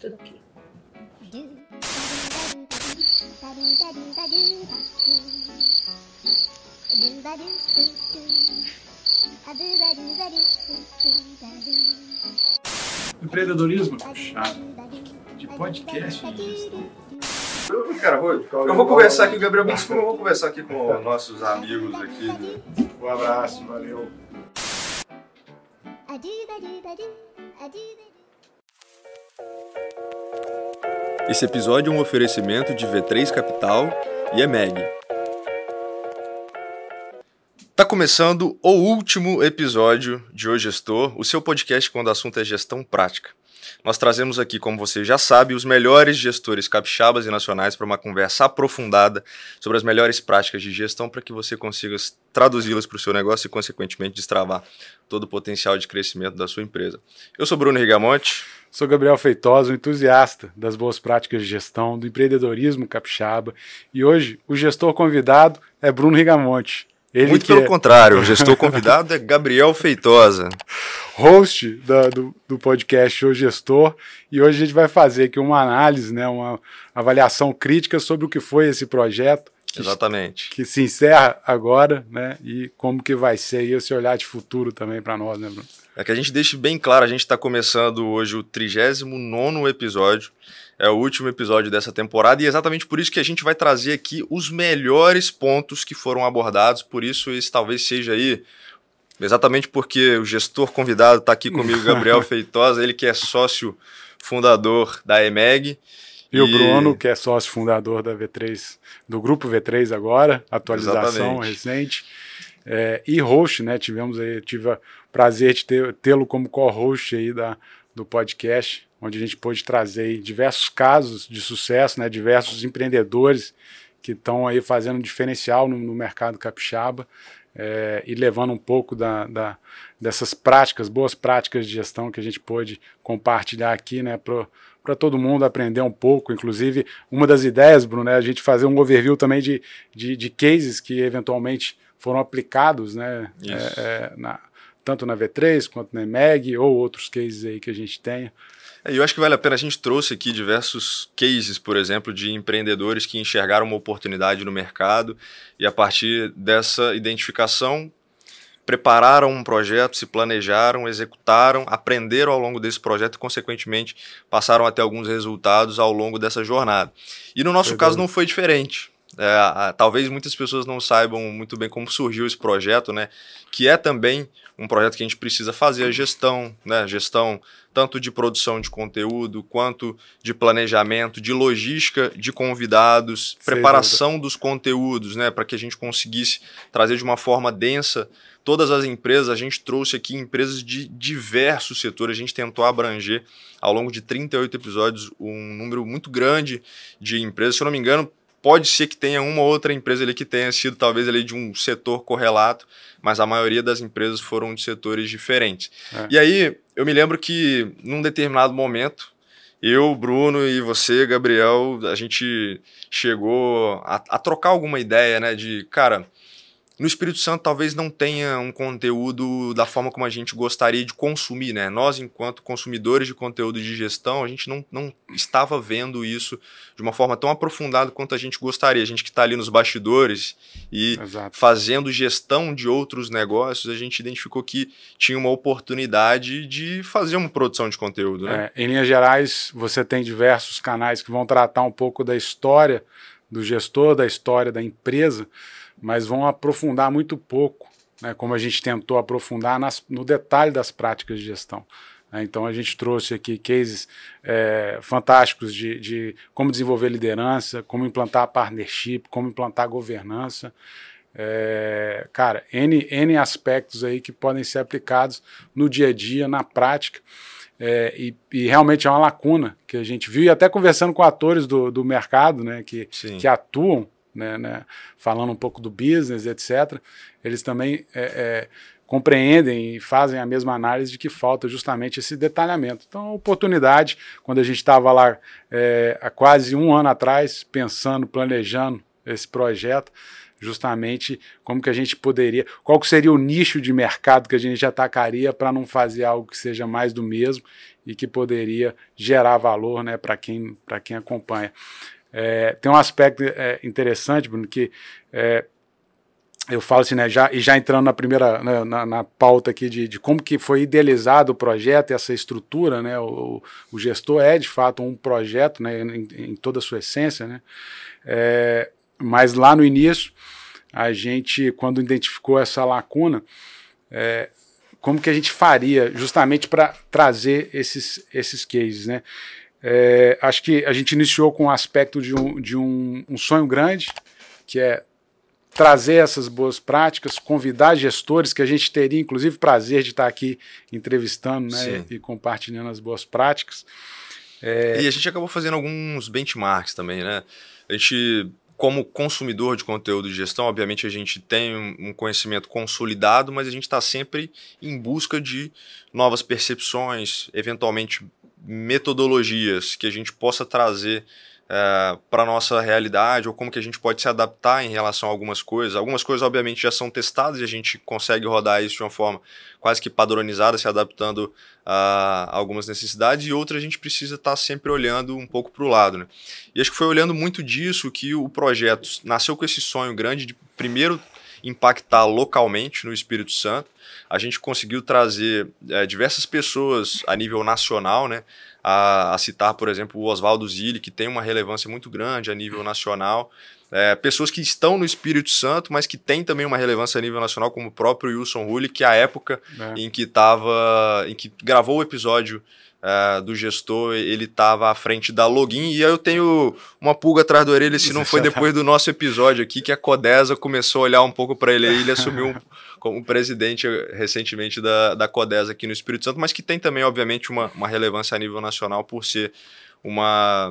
tudo ok. Empreendedorismo chato. De podcast gestão. Eu, cara, vou, eu vou conversar aqui, Gabriel, me desculpa, eu vou conversar aqui com nossos amigos aqui. Um abraço, valeu. Esse episódio é um oferecimento de V3 Capital e EMEG. Tá começando o último episódio de O Gestor, o seu podcast quando o assunto é gestão prática. Nós trazemos aqui, como você já sabe, os melhores gestores capixabas e nacionais para uma conversa aprofundada sobre as melhores práticas de gestão para que você consiga traduzi-las para o seu negócio e, consequentemente, destravar todo o potencial de crescimento da sua empresa. Eu sou Bruno Rigamonte. Sou Gabriel Feitosa, um entusiasta das boas práticas de gestão, do empreendedorismo capixaba. E hoje o gestor convidado é Bruno Rigamonte. Ele Muito pelo é... contrário, o gestor convidado é Gabriel Feitosa. Host da, do, do podcast O Gestor. E hoje a gente vai fazer aqui uma análise, né, uma avaliação crítica sobre o que foi esse projeto. Que, Exatamente. Que se encerra agora, né? E como que vai ser esse olhar de futuro também para nós, né, Bruno? É que a gente deixe bem claro, a gente está começando hoje o 39 episódio, é o último episódio dessa temporada, e é exatamente por isso que a gente vai trazer aqui os melhores pontos que foram abordados, por isso esse talvez seja aí, exatamente porque o gestor convidado está aqui comigo, Gabriel Feitosa, ele que é sócio fundador da EMEG. E, e, o Bruno, que é sócio fundador da V3, do grupo V3 agora, atualização exatamente. recente. É, e host, né? Tivemos aí, tive o prazer de tê-lo como co-host aí da, do podcast, onde a gente pôde trazer diversos casos de sucesso, né? Diversos empreendedores que estão aí fazendo diferencial no, no mercado capixaba é, e levando um pouco da, da, dessas práticas, boas práticas de gestão que a gente pôde compartilhar aqui, né? Para todo mundo aprender um pouco. Inclusive, uma das ideias, Bruno, é a gente fazer um overview também de, de, de cases que eventualmente foram aplicados, né? É, é, na, tanto na V3 quanto na EMEG ou outros cases aí que a gente tenha. É, eu acho que vale a pena, a gente trouxe aqui diversos cases, por exemplo, de empreendedores que enxergaram uma oportunidade no mercado e a partir dessa identificação prepararam um projeto, se planejaram, executaram, aprenderam ao longo desse projeto e, consequentemente, passaram até alguns resultados ao longo dessa jornada. E no nosso caso não foi diferente. É, talvez muitas pessoas não saibam muito bem como surgiu esse projeto, né? Que é também um projeto que a gente precisa fazer a gestão, né? Gestão tanto de produção de conteúdo, quanto de planejamento, de logística de convidados, preparação dos conteúdos, né? Para que a gente conseguisse trazer de uma forma densa todas as empresas, a gente trouxe aqui empresas de diversos setores, a gente tentou abranger ao longo de 38 episódios um número muito grande de empresas. Se eu não me engano, Pode ser que tenha uma ou outra empresa ali que tenha sido talvez ali de um setor correlato, mas a maioria das empresas foram de setores diferentes. É. E aí eu me lembro que num determinado momento eu, Bruno e você, Gabriel, a gente chegou a, a trocar alguma ideia, né? De cara, no Espírito Santo talvez não tenha um conteúdo da forma como a gente gostaria de consumir, né? Nós, enquanto consumidores de conteúdo de gestão, a gente não, não estava vendo isso de uma forma tão aprofundada quanto a gente gostaria. A gente que está ali nos bastidores e Exato. fazendo gestão de outros negócios, a gente identificou que tinha uma oportunidade de fazer uma produção de conteúdo, né? É, em linhas gerais, você tem diversos canais que vão tratar um pouco da história do gestor, da história da empresa, mas vão aprofundar muito pouco, né, como a gente tentou aprofundar nas, no detalhe das práticas de gestão. Né. Então a gente trouxe aqui cases é, fantásticos de, de, como desenvolver liderança, como implantar partnership, como implantar governança. É, cara, N, N aspectos aí que podem ser aplicados no dia a dia, na prática. É, e, e, realmente é uma lacuna que a gente viu, e até conversando com atores do, do mercado né, que, que atuam né, né, falando um pouco do business, etc., eles também é, é, compreendem e fazem a mesma análise de que falta justamente esse detalhamento. Então, a oportunidade, quando a gente estava lá é, há quase um ano atrás, pensando, planejando esse projeto, justamente como que a gente poderia, qual que seria o nicho de mercado que a gente atacaria para não fazer algo que seja mais do mesmo e que poderia gerar valor né, para quem, quem acompanha. É, tem um aspecto é, interessante, Bruno, que é, eu falo assim, né, já, e já entrando na primeira, né, na, na, pauta aqui de, de, como que foi idealizado o projeto essa estrutura, né, o, o gestor é de fato um projeto, né, em, em toda a sua essência, né, é, mas lá no início, a gente, quando identificou essa lacuna, é, como que a gente faria justamente para trazer esses, esses cases, né, é, acho que a gente iniciou com o aspecto de um, de um, um sonho grande, que é trazer essas boas práticas, convidar gestores, que a gente teria inclusive prazer de estar aqui entrevistando né, e, compartilhando as boas práticas. É... E a gente acabou fazendo alguns benchmarks também, né? A gente, como consumidor de conteúdo de gestão, obviamente a gente tem um conhecimento consolidado, mas a gente está sempre em busca de novas percepções, eventualmente metodologias que a gente possa trazer é, para a nossa realidade ou como que a gente pode se adaptar em relação a algumas coisas. Algumas coisas, obviamente, já são testadas e a gente consegue rodar isso de uma forma quase que padronizada, se adaptando a algumas necessidades, e outras a gente precisa estar tá sempre olhando um pouco para o lado. Né? E acho que foi olhando muito disso que o projeto nasceu com esse sonho grande de, primeiro, impactar localmente no Espírito Santo. A gente conseguiu trazer é, diversas pessoas a nível nacional, né? a, a citar, por exemplo, o Oswaldo Zilli, que tem uma relevância muito grande a nível nacional. É, pessoas que estão no Espírito Santo, mas que têm também uma relevância a nível nacional, como o próprio Wilson Hulli, que é a época é. em que estava, em que gravou o episódio uh, do gestor, ele estava à frente da login. E aí eu tenho uma pulga atrás da orelha, se não foi depois do nosso episódio aqui, que a Codesa começou a olhar um pouco para ele. Ele assumiu um, como presidente recentemente da, da Codesa aqui no Espírito Santo, mas que tem também, obviamente, uma, uma relevância a nível nacional por ser uma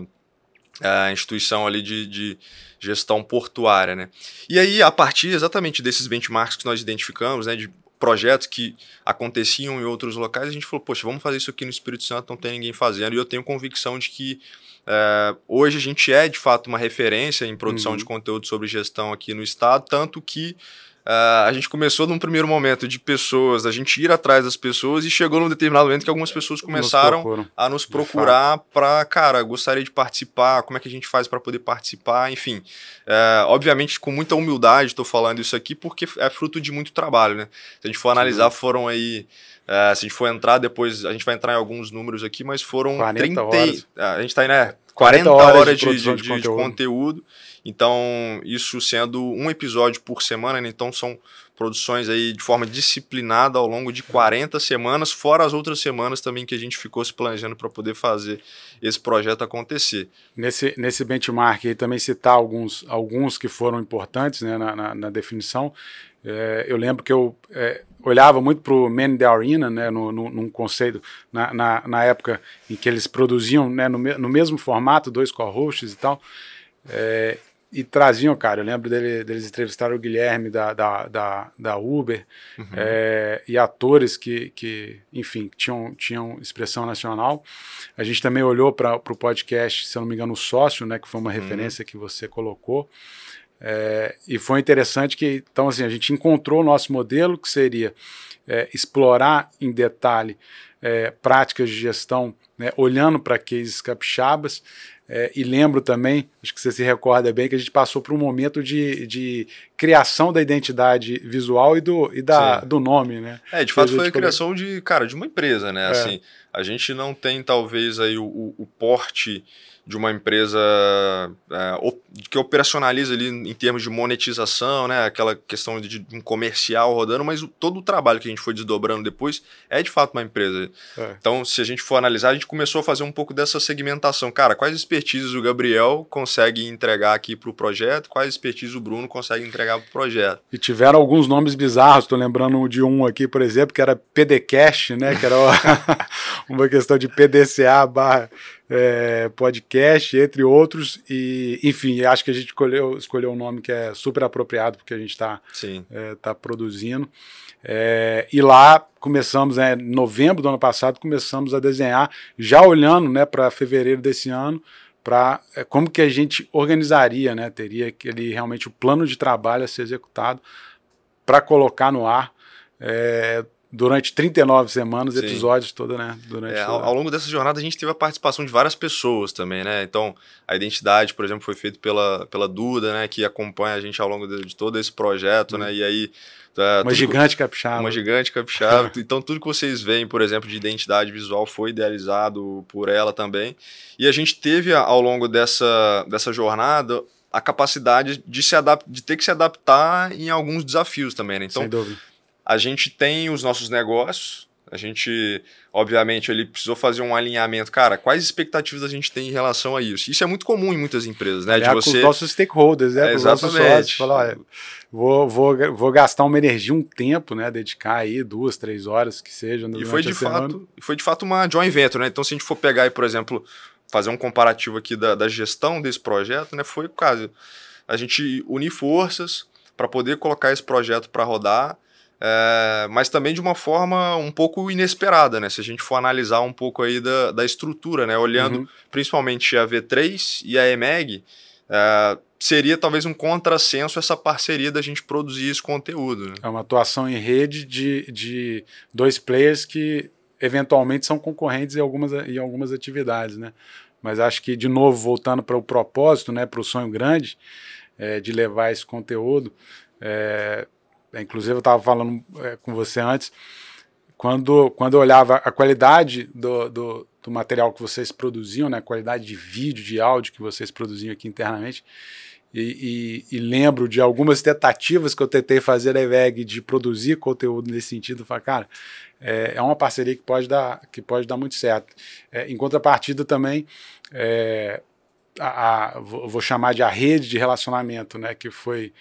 uh, instituição ali de, de gestão portuária, né? E aí, a partir exatamente desses benchmarks que nós identificamos, né, de projetos que aconteciam em outros locais, a gente falou, poxa, vamos fazer isso aqui no Espírito Santo, não tem ninguém fazendo. E eu tenho convicção de que é, hoje a gente é, de fato, uma referência em produção uhum. de conteúdo sobre gestão aqui no estado, tanto que Uh, a gente começou num primeiro momento de pessoas, a gente ir atrás das pessoas e chegou num determinado momento que algumas pessoas começaram nos a nos procurar para, cara, gostaria de participar, como é que a gente faz para poder participar, enfim. Uh, obviamente, com muita humildade, estou falando isso aqui porque é fruto de muito trabalho, né? Se a gente for analisar, foram aí. Uh, se a gente for entrar depois, a gente vai entrar em alguns números aqui, mas foram 40 30. Horas. A gente está aí, né? 40, 40 horas, horas de, de, de, de, conteúdo. conteúdo então, isso sendo um episódio por semana, né? então são produções aí de forma disciplinada ao longo de 40 semanas, fora as outras semanas também que a gente ficou se planejando para poder fazer esse projeto acontecer. Nesse, nesse benchmark aí também citar alguns, alguns que foram importantes né, na, na, na definição. É, eu lembro que eu é, olhava muito para o Man the Arena, né, no, no, num conceito, na, na, na, época em que eles produziam né, no, no mesmo formato, dois co-hosts e tal. É, e traziam, cara, eu lembro dele, deles entrevistaram o Guilherme da, da, da, da Uber uhum. é, e atores que, que enfim, tinham, tinham expressão nacional. A gente também olhou para o podcast, se eu não me engano, o Sócio, né, que foi uma uhum. referência que você colocou. É, e foi interessante que, então, assim, a gente encontrou o nosso modelo, que seria é, explorar em detalhe é, práticas de gestão, né, olhando para cases capixabas, é, e lembro também, acho que você se recorda bem, que a gente passou por um momento de, de criação da identidade visual e do, e da, do nome, né? É, de fato foi a criação de, cara, de uma empresa, né? É. Assim, a gente não tem talvez aí o, o, o porte de uma empresa é, que operacionaliza ali em termos de monetização, né, aquela questão de, de um comercial rodando, mas o, todo o trabalho que a gente foi desdobrando depois é de fato uma empresa. É. Então, se a gente for analisar, a gente começou a fazer um pouco dessa segmentação. Cara, quais expertises o Gabriel consegue entregar aqui para o projeto, quais expertises o Bruno consegue entregar para o projeto. E tiveram alguns nomes bizarros, estou lembrando de um aqui, por exemplo, que era PDCast, né, que era uma questão de PDCA barra é, podcast, entre outros. E, enfim, acho que a gente escolheu, escolheu um nome que é super apropriado porque a gente está é, tá produzindo. É, e lá começamos, né, em novembro do ano passado, começamos a desenhar, já olhando né, para fevereiro desse ano, para é, como que a gente organizaria, né, teria aquele realmente o plano de trabalho a ser executado para colocar no ar é, durante 39 semanas, Sim. episódios todo, né? Durante é, ao, ao, longo dessa jornada a gente teve a participação de várias pessoas também, né? Então, a identidade, por exemplo, foi feita pela, pela Duda, né? Que acompanha a gente ao longo de, de todo esse projeto, hum. né? E aí... É, uma gigante capixaba. Uma gigante capixaba. então, tudo que vocês veem, por exemplo, de identidade visual foi idealizado por ela também. E a gente teve, ao longo dessa, dessa jornada, a capacidade de, se de ter que se adaptar em alguns desafios também, né? Então, Sem dúvida a gente tem os nossos negócios, a gente, obviamente, ele precisou fazer um alinhamento. Cara, quais expectativas a gente tem em relação a isso? Isso é muito comum em muitas empresas, né? É, de você... com os nossos stakeholders, né? É, exatamente. sócios. Falar, vou, vou, vou gastar uma energia, um tempo, né? Dedicar aí duas, três horas que seja. E foi de, fato, foi de fato uma joint venture, né? Então, se a gente for pegar aí, por exemplo, fazer um comparativo aqui da, da gestão desse projeto, né? Foi o caso. A gente unir forças para poder colocar esse projeto para rodar é, mas também de uma forma um pouco inesperada, né? Se a gente for analisar um pouco aí da, da estrutura, né? Olhando uhum. principalmente a V3 e a EMEG, é, seria talvez um contrassenso essa parceria da gente produzir esse conteúdo. Né? É uma atuação em rede de, de dois players que eventualmente são concorrentes em algumas, em algumas atividades, né? Mas acho que, de novo, voltando para o propósito, né, para o sonho grande é, de levar esse conteúdo, é, inclusive, eu estava falando é, com você antes, quando, quando eu olhava a qualidade do, do, do, material que vocês produziam, né, a qualidade de vídeo, de áudio que vocês produziam aqui internamente, e, e, e lembro de algumas tentativas que eu tentei fazer da EVEG de produzir conteúdo nesse sentido, eu falei, cara, é, é, uma parceria que pode dar, que pode dar muito certo. É, em contrapartida também, é, a, a, vou chamar de a rede de relacionamento, né, que foi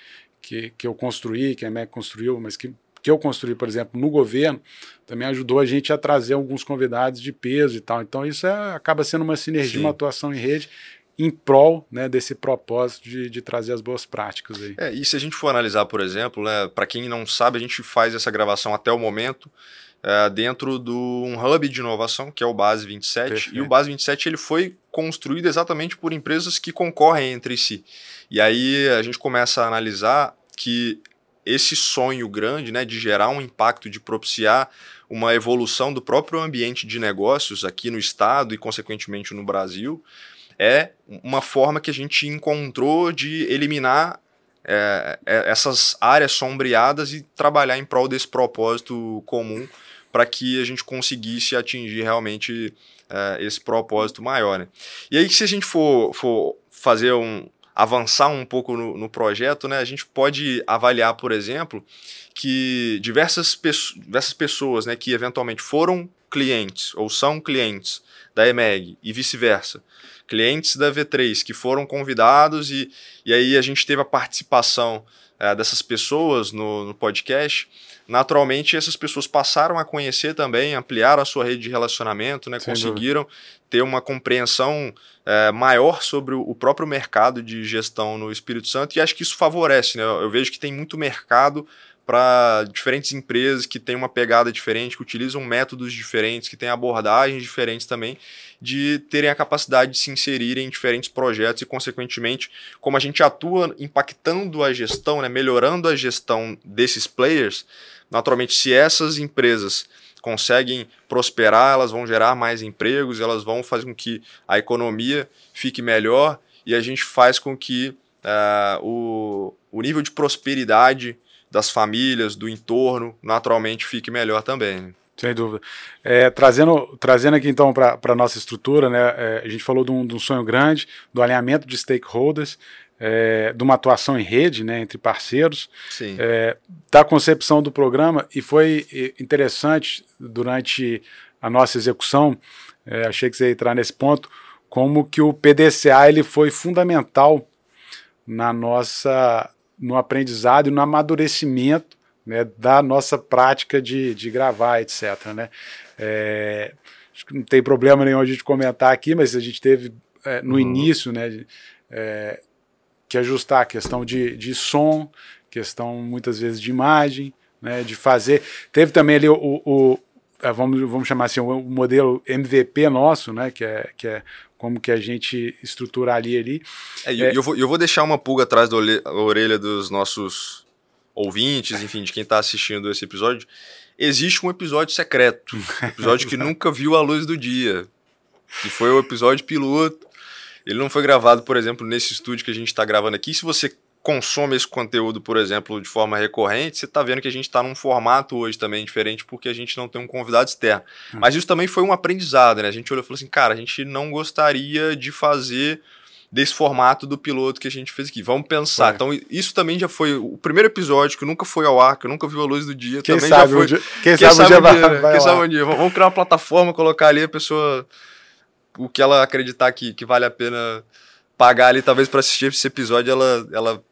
que, que eu construí, que a MEC construiu, mas que, que eu construí, por exemplo, no governo, também ajudou a gente a trazer alguns convidados de peso e tal. Então isso é, acaba sendo uma sinergia, Sim. uma atuação em rede em prol né, desse propósito de, de, trazer as boas práticas aí. É, e se a gente for analisar, por exemplo, né, para quem não sabe, a gente faz essa gravação até o momento é, dentro de um hub de inovação, que é o Base 27, Perfeito. e o Base 27 ele foi construído exatamente por empresas que concorrem entre si. E aí a gente começa a analisar que esse sonho grande né, de gerar um impacto, de propiciar uma evolução do próprio ambiente de negócios aqui no estado e, consequentemente, no Brasil, é uma forma que a gente encontrou de eliminar é, é essas áreas sombreadas e trabalhar em prol desse propósito comum para que a gente conseguisse atingir realmente é, esse propósito maior. Né? E aí, se a gente for, for fazer um, avançar um pouco no, no, projeto, né, a gente pode avaliar, por exemplo, que diversas, peço diversas pessoas né, que eventualmente foram clientes ou são clientes da EMEG e vice-versa, clientes da V3 que foram convidados e, e aí a gente teve a participação é, dessas pessoas no, no podcast, naturalmente essas pessoas passaram a conhecer também, ampliaram a sua rede de relacionamento, né, conseguiram dúvida. ter uma compreensão é, maior sobre o próprio mercado de gestão no Espírito Santo e acho que isso favorece. Né? Eu vejo que tem muito mercado para diferentes empresas que têm uma pegada diferente, que utilizam métodos diferentes, que têm abordagens diferentes também, de terem a capacidade de se inserirem em diferentes projetos e, consequentemente, como a gente atua impactando a gestão, né, melhorando a gestão desses players, naturalmente, se essas empresas conseguem prosperar, elas vão gerar mais empregos, elas vão fazer com que a economia fique melhor e a gente faz com que uh, o, o nível de prosperidade das famílias, do entorno, naturalmente fique melhor também. Né? Sem dúvida. É, trazendo, trazendo aqui então para a nossa estrutura, né, é, a gente falou de um, de um, sonho grande, do alinhamento de stakeholders, é, de uma atuação em rede né, entre parceiros, é, da concepção do programa, e foi interessante durante a nossa execução, é, achei que você ia entrar nesse ponto, como que o PDCA ele foi fundamental na nossa no aprendizado e no amadurecimento né, da nossa prática de, de gravar, etc. Né? É, acho que não tem problema nenhum a gente comentar aqui, mas a gente teve é, no uhum. início né, é, que ajustar a questão de, de som, questão muitas vezes de imagem, né, de fazer. Teve também ali o, o, o é, vamos, vamos chamar assim, o modelo MVP nosso, né, que é, que é como que a gente estruturaria ali. É, é, eu, vou, eu vou deixar uma pulga atrás da orelha dos nossos ouvintes, enfim, de quem está assistindo esse episódio, existe um episódio secreto, um episódio que nunca viu a luz do dia, que foi o episódio piloto. Ele não foi gravado, por exemplo, nesse estúdio que a gente está gravando aqui. Se você consome esse conteúdo, por exemplo, de forma recorrente, você está vendo que a gente está num formato hoje também diferente, porque a gente não tem um convidado externo. Hum. Mas isso também foi um aprendizado, né? A gente olhou e falou assim, cara, a gente não gostaria de fazer desse formato do piloto que a gente fez aqui. Vamos pensar. Então, isso também já foi o primeiro episódio que nunca foi ao ar, que nunca viu a luz do dia. Quem também sabe já foi. dia, quem, quem, sabe, um dia, vai, né? vai quem sabe um dia. Vamos criar uma plataforma, colocar ali a pessoa. O que ela acreditar que, que vale a pena pagar ali, talvez, para assistir esse episódio, ela, ela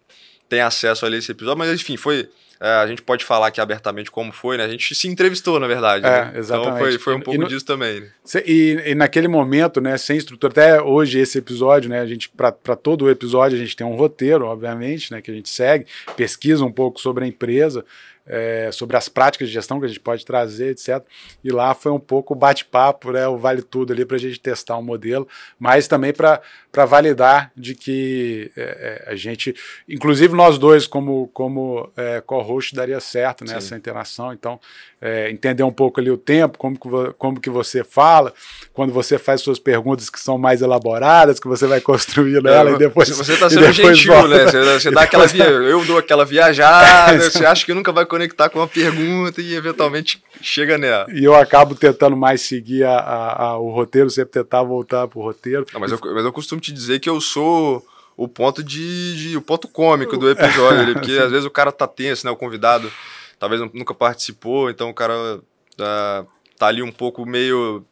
tem acesso ali a esse episódio. Mas, enfim, foi é, a gente pode falar aqui abertamente como foi, né? A gente se entrevistou, na verdade. É, né? exatamente. Então foi, foi um pouco no, disso também. Né? E, e, naquele momento, né, sem estrutura, até hoje esse episódio, né, a gente, para todo o episódio, a gente tem um roteiro, obviamente, né, que a gente segue, pesquisa um pouco sobre a empresa, é, sobre as práticas de gestão que a gente pode trazer, etc. E lá foi um pouco bate-papo, né, o vale tudo ali para a gente testar um modelo, mas também para validar de que é, é, a gente, inclusive nós dois como, como é, co-host daria certo nessa né, interação, então é, entender um pouco ali o tempo, como que, como que você fala, quando você faz suas perguntas que são mais elaboradas, que você vai construir nela e depois. Você está sendo gentil, volta. né? Você, você dá aquela via, eu dou aquela viajada, você acha que nunca vai conectar com uma pergunta e eventualmente chega nela. E eu acabo tentando mais seguir a, a, a, o roteiro, sempre tentar voltar pro roteiro. Não, mas, eu, mas eu costumo te dizer que eu sou o ponto de, de o ponto cômico do episódio, ali, porque às vezes o cara tá tenso, né? O convidado talvez nunca participou, então o cara uh, tá ali um pouco meio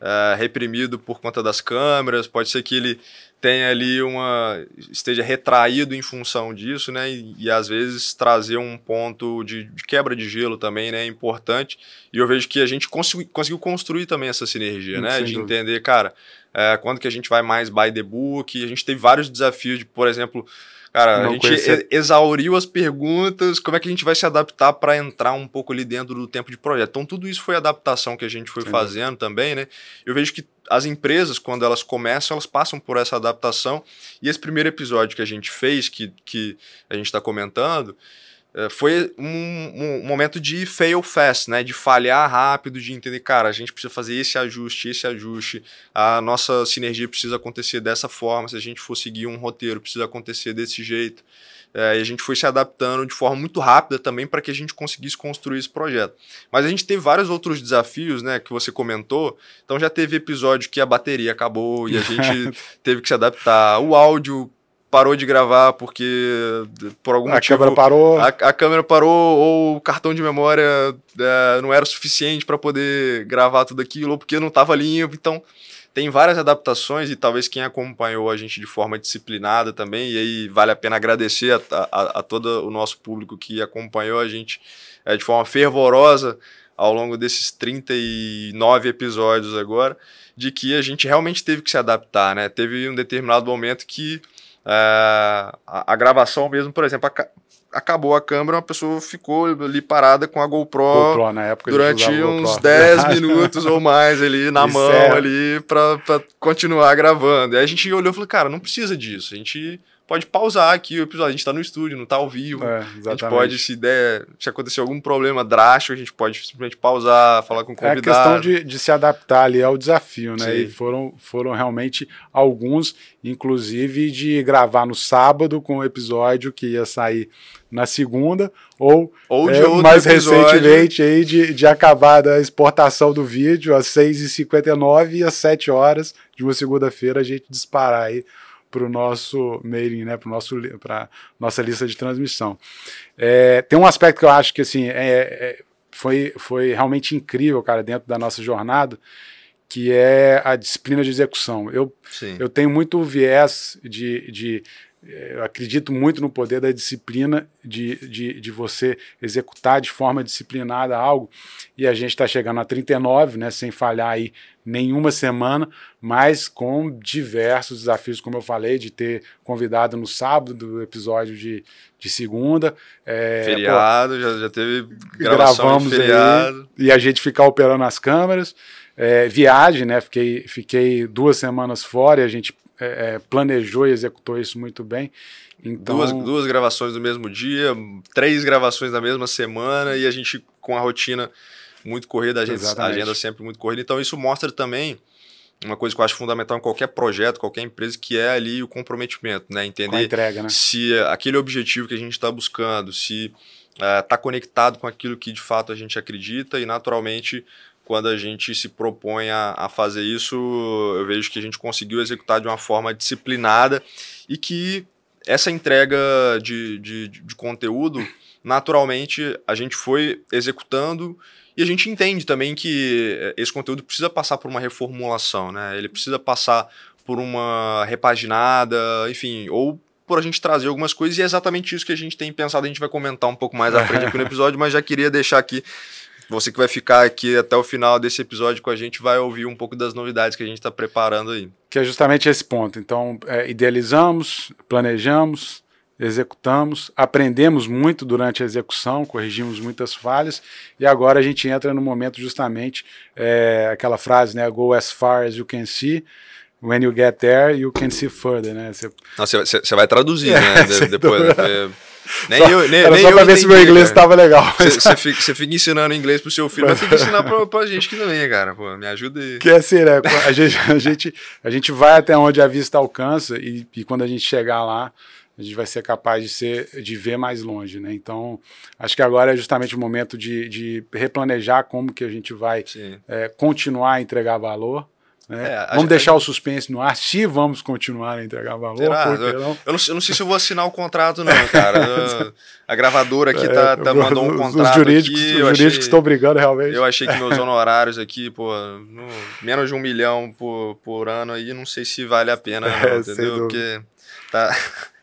uh, reprimido por conta das câmeras, pode ser que ele tenha ali uma esteja retraído em função disso, né? E, e às vezes trazer um ponto de, de, quebra de gelo também, né? É importante. E eu vejo que a gente conseguiu, conseguiu construir também essa sinergia, né? De dúvida. entender, cara, é, quando que a gente vai mais by the book. A gente teve vários desafios de, por exemplo, Cara, não a gente conhecer. exauriu as perguntas, como é que a gente vai se adaptar para entrar um pouco ali dentro do tempo de projeto. Então, tudo isso foi adaptação que a gente foi Sim. fazendo também, né? Eu vejo que as empresas, quando elas começam, elas passam por essa adaptação. E esse primeiro episódio que a gente fez, que, que a gente está comentando, foi um, um, momento de fail fast, né? De falhar rápido, de entender, cara, a gente precisa fazer esse ajuste, esse ajuste, a nossa sinergia precisa acontecer dessa forma, se a gente for seguir um roteiro, precisa acontecer desse jeito. É, e a gente foi se adaptando de forma muito rápida também para que a gente conseguisse construir esse projeto. Mas a gente teve vários outros desafios, né, que você comentou. Então já teve episódio que a bateria acabou e a gente teve que se adaptar. O áudio parou de gravar porque por algum a motivo câmera parou. A, a, câmera parou ou o cartão de memória é, não era suficiente para poder gravar tudo aquilo ou porque não estava limpo. Então tem várias adaptações e talvez quem acompanhou a gente de forma disciplinada também e aí vale a pena agradecer a, a, a todo o nosso público que acompanhou a gente é, de forma fervorosa ao longo desses 39 episódios agora, de que a gente realmente teve que se adaptar, né? Teve um determinado momento que é, a, a, gravação mesmo, por exemplo, a, acabou a câmera, uma pessoa ficou ali parada com a GoPro, GoPro na época durante uns 10 minutos ou mais ali na mão é... ali para continuar gravando. E aí a gente olhou e falou, cara, não precisa disso. A gente pode pausar aqui o episódio. A gente está no estúdio, não está ao vivo. É, a gente pode, se der, se acontecer algum problema drástico, a gente pode simplesmente pausar, falar com o convidado. É a questão de, de se adaptar ali ao desafio, né? Sim. E foram, foram realmente alguns, inclusive, de gravar no sábado com o episódio que ia sair na segunda, ou, ou é, mais episódio. recentemente aí de, de acabar da exportação do vídeo às 6h59 e às 7 horas de uma segunda-feira a gente disparar aí para o nosso mailing, né, para nosso para nossa lista de transmissão. É, tem um aspecto que eu acho que assim é, é, foi, foi realmente incrível, cara, dentro da nossa jornada, que é a disciplina de execução. Eu, eu tenho muito viés de, de eu acredito muito no poder da disciplina, de, de, de você executar de forma disciplinada algo, e a gente está chegando a 39, né, sem falhar aí nenhuma semana, mas com diversos desafios, como eu falei, de ter convidado no sábado do episódio de, de segunda. É, feriado, pô, já, já teve gravação gravamos feriado. Aí, e a gente ficar operando as câmeras. É, viagem, né? Fiquei, fiquei duas semanas fora e a gente é, é, planejou e executou isso muito bem. Então... Duas, duas gravações no mesmo dia, três gravações na mesma semana e a gente com a rotina muito corrida, a, gente, a agenda sempre muito corrida. Então isso mostra também uma coisa que eu acho fundamental em qualquer projeto, qualquer empresa, que é ali o comprometimento, né? Entender entrega, né? se aquele objetivo que a gente está buscando, se está uh, conectado com aquilo que de fato a gente acredita e naturalmente quando a gente se propõe a, a, fazer isso, eu vejo que a gente conseguiu executar de uma forma disciplinada e que essa entrega de, de, de conteúdo, naturalmente, a gente foi executando e a gente entende também que eh, esse conteúdo precisa passar por uma reformulação, né? Ele precisa passar por uma repaginada, enfim, ou por a gente trazer algumas coisas, e é exatamente isso que a gente tem pensado, a gente vai comentar um pouco mais à frente aqui no episódio, mas já queria deixar aqui, você que vai ficar aqui até o final desse episódio com a gente, vai ouvir um pouco das novidades que a gente está preparando aí. Que é justamente esse ponto. Então, é, idealizamos, planejamos, executamos, aprendemos muito durante a execução, corrigimos muitas falhas e agora a gente entra no momento justamente é, aquela frase, né, go as far as you can see. When you get there, you can see further, né? Você vai traduzir, é, né? De, depois. Nem só, eu, nem, era nem só pra ver se meu inglês estava legal. Você fica, fica, ensinando inglês pro seu filho, mas tem que ensinar pra, pra gente aqui também, cara. Pô, me ajuda aí. Que é assim, né? A gente, a, gente, a gente vai até onde a vista alcança e, e quando a gente chegar lá, a gente vai ser capaz de ser de ver mais longe, né? Então, acho que agora é justamente o momento de, de replanejar como que a gente vai é, continuar a entregar valor. Né? É, vamos deixar o suspense no ar, se vamos continuar a entregar valor. Eu, eu, não, eu, não, sei se eu vou assinar o contrato, não, cara. a gravadora aqui tá, tá mandou um contrato. Os jurídicos, aqui, os jurídicos achei, estão brigando realmente. Eu achei que meus honorários aqui, pô, no, menos de um milhão por, por ano aí, não sei se vale a pena, não, é, entendeu? Porque tá.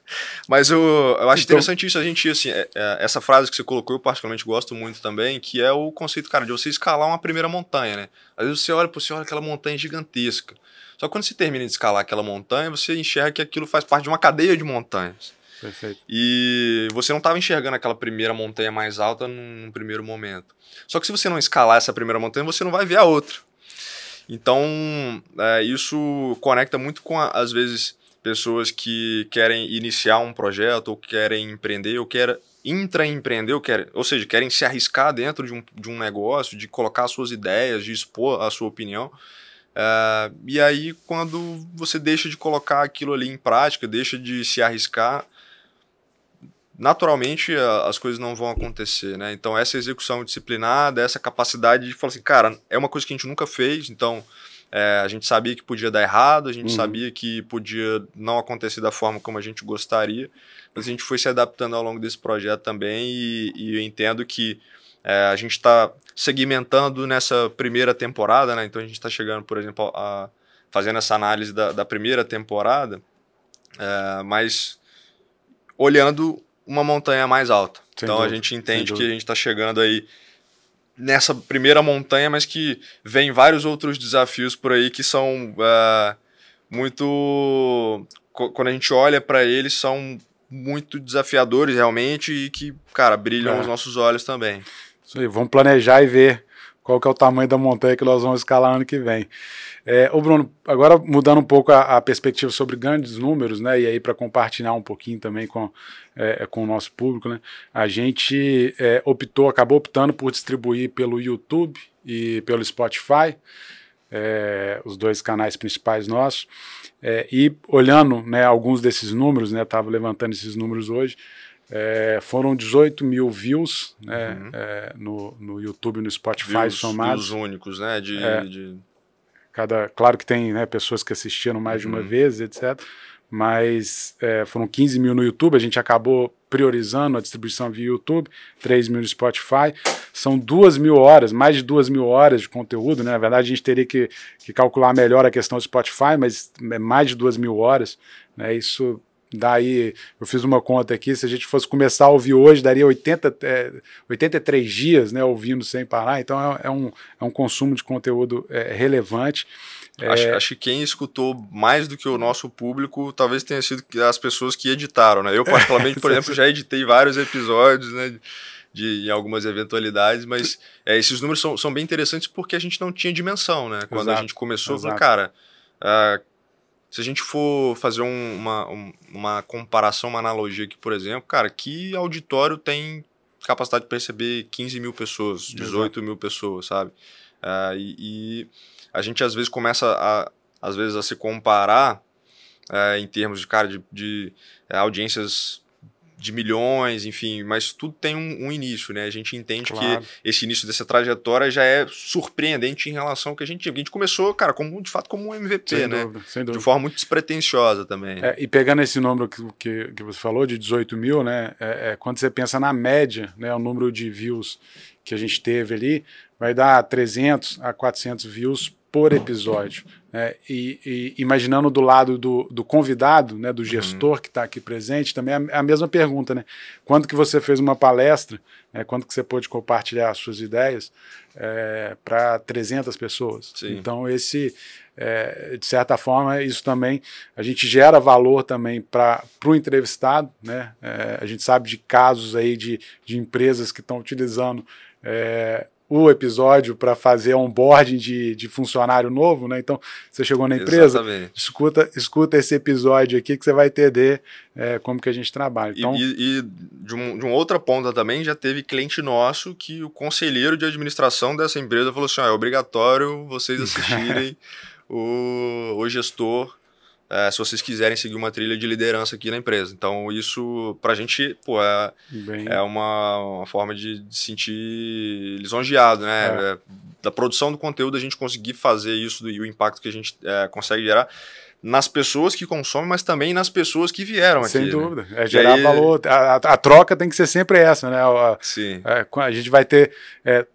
Mas eu, eu acho então, interessante isso, a gente, assim, é, é, essa frase que você colocou, eu particularmente gosto muito também, que é o conceito, cara, de você escalar uma primeira montanha, né? Às vezes você olha, você olha aquela montanha gigantesca. Só que quando você termina de escalar aquela montanha, você enxerga que aquilo faz parte de uma cadeia de montanhas. Perfeito. E você não estava enxergando aquela primeira montanha mais alta num, num primeiro momento. Só que se você não escalar essa primeira montanha, você não vai ver a outra. Então, é, isso conecta muito com, a, às vezes, pessoas que querem iniciar um projeto, ou querem empreender, ou querem intraempreender, ou, querem, ou seja, querem se arriscar dentro de um, de um negócio, de colocar suas ideias, de expor a sua opinião. Uh, e aí, quando você deixa de colocar aquilo ali em prática, deixa de se arriscar, naturalmente as coisas não vão acontecer, né? Então, essa execução disciplinada, essa capacidade de falar assim, cara, é uma coisa que a gente nunca fez, então é, a gente sabia que podia dar errado, a gente uhum. sabia que podia não acontecer da forma como a gente gostaria, mas a gente foi se adaptando ao longo desse projeto também e, e eu entendo que é, a gente está segmentando nessa primeira temporada, né? Então a gente está chegando, por exemplo, a, fazendo essa análise da, da primeira temporada, é, mas olhando uma montanha mais alta. Sem então dúvida, a gente entende que a gente está chegando aí nessa primeira montanha, mas que vem vários outros desafios por aí que são uh, muito. Quando a gente olha para eles, são muito desafiadores realmente e que, cara, brilham é. os nossos olhos também. Isso aí, vamos planejar e ver qual que é o tamanho da montanha que nós vamos escalar ano que vem. É, ô Bruno, agora mudando um pouco a, a perspectiva sobre grandes números, né, e aí para compartilhar um pouquinho também com, é, com o nosso público, né, a gente é, optou, acabou optando por distribuir pelo YouTube e pelo Spotify, é, os dois canais principais nossos, é, e olhando né, alguns desses números, né, estava levantando esses números hoje, é, foram 18 mil views né, uhum. é, no, no YouTube no Spotify views, somados. Views únicos, né? De, é, de... Cada, claro que tem né, pessoas que assistiram mais uhum. de uma uhum. vez, etc. Mas é, foram 15 mil no YouTube, a gente acabou priorizando a distribuição via YouTube, 3 mil no Spotify. São duas mil horas, mais de duas mil horas de conteúdo, né? Na verdade, a gente teria que, que calcular melhor a questão do Spotify, mas é mais de duas mil horas. Né? Isso Daí eu fiz uma conta aqui, se a gente fosse começar a ouvir hoje, daria 80, é, 83 dias né, ouvindo sem parar. Então é, é um, é um consumo de conteúdo é, relevante. Acho, é... acho, que quem escutou mais do que o nosso público talvez tenha sido as pessoas que editaram. Né? Eu, particularmente, por exemplo, já editei vários episódios né, de, em algumas eventualidades, mas é, esses números são, são bem interessantes porque a gente não tinha dimensão. Né? Quando exato, a gente começou, falou, cara. Uh, se a gente for fazer um, uma, um, uma comparação, uma analogia aqui, por exemplo, cara, que auditório tem capacidade de perceber 15 mil pessoas, 18 Exato. mil pessoas, sabe? Uh, e, e, a gente às vezes começa a, às vezes a se comparar uh, em termos de cara de, de uh, audiências de milhões, enfim, mas tudo tem um, um início, né? A gente entende claro. que esse início dessa trajetória já é surpreendente em relação ao que a gente tinha. A gente começou, cara, como, de fato como um MVP, sem né? Dúvida, sem dúvida. De forma muito despretensiosa também. É, e pegando esse número que, que, que, você falou, de 18 mil, né? É, é, quando você pensa na média, né? O número de views que a gente teve ali, vai dar 300 a 400 views por episódio. Né? E, e, imaginando do lado do, do convidado, né, do uhum. gestor uhum. que está aqui presente, também é, é a mesma pergunta. Né? Quando que você fez uma palestra, né, quando que você pôde compartilhar as suas ideias é, para 300 pessoas? Sim. Então, esse, é, de certa forma, isso também, a gente gera valor também para o entrevistado. Né? É, a gente sabe de casos aí de, de empresas que estão utilizando é, o episódio para fazer onboarding de, de funcionário novo, né? Então, você chegou na empresa, escuta, escuta esse episódio aqui que você vai entender é, como que a gente trabalha. Então, e, e de, um, de uma outra ponta também, já teve cliente nosso que o conselheiro de administração dessa empresa falou assim, ah, é obrigatório vocês assistirem o, o gestor é, se vocês quiserem seguir uma trilha de liderança aqui na empresa. Então, isso, para a gente, pô, é, é uma, uma, forma de, de sentir lisonjeado, né? É. é. Da produção do conteúdo, a gente conseguir fazer isso e o impacto que a gente é, consegue gerar nas pessoas que consomem, mas também nas pessoas que vieram Sem aqui. Sem né? dúvida. Né? É gerar aí... valor. A, a, troca tem que ser sempre essa, né? A, Sim. É, a gente vai ter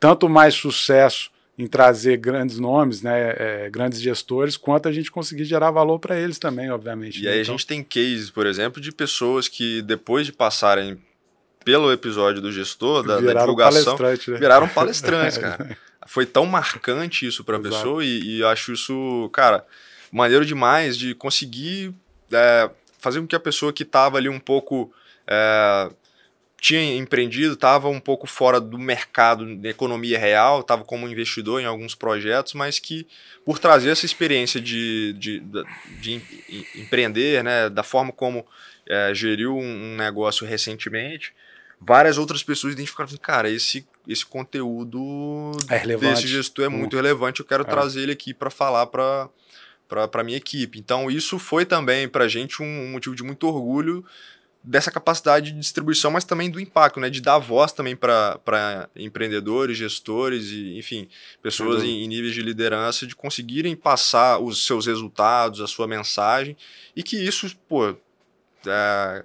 tanto mais sucesso em trazer grandes nomes, né, é, grandes gestores, quanto a gente conseguir gerar valor para eles também, obviamente. E né? aí então... a gente tem cases, por exemplo, de pessoas que depois de passarem pelo episódio do gestor, da, da divulgação, né? viraram palestrantes, cara. Foi tão marcante isso para a pessoa e, e acho isso, cara, maneiro demais de conseguir é, fazer com que a pessoa que estava ali um pouco é, tinha empreendido, estava um pouco fora do mercado da economia real, estava como investidor em alguns projetos, mas que por trazer essa experiência de, de, de, de empreender, né, da forma como é, geriu um, negócio recentemente, várias outras pessoas identificaram assim, cara, esse, esse conteúdo é desse gestor é muito relevante, eu quero é. trazer ele aqui para falar para para minha equipe. Então isso foi também para a gente um, um motivo de muito orgulho dessa capacidade de distribuição, mas também do impacto, né? De dar voz também para empreendedores, gestores e, enfim, pessoas em, em, níveis de liderança, de conseguirem passar os seus resultados, a sua mensagem, e que isso, pô, é,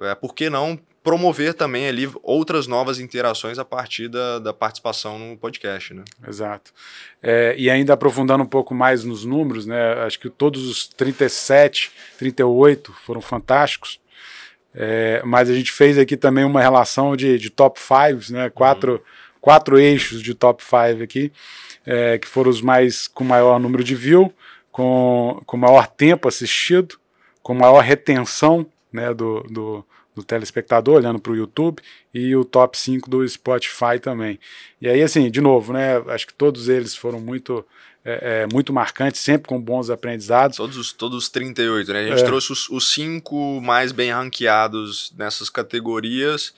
é, por que não promover também ali outras novas interações a partir da, da participação no podcast, né? Exato. É, e ainda aprofundando um pouco mais nos números, né? Acho que todos os 37, 38 foram fantásticos. É, mas a gente fez aqui também uma relação de, de top 5, né? Quatro, uhum. quatro eixos de top 5 aqui, é, que foram os mais com maior número de view, com, com maior tempo assistido, com maior retenção né, do, do, do telespectador olhando para o YouTube e o top 5 do Spotify também. E aí, assim, de novo, né? Acho que todos eles foram muito é, é, muito marcante, sempre com bons aprendizados. Todos os, todos os 38, né? A gente é. trouxe os, os cinco mais bem ranqueados nessas categorias.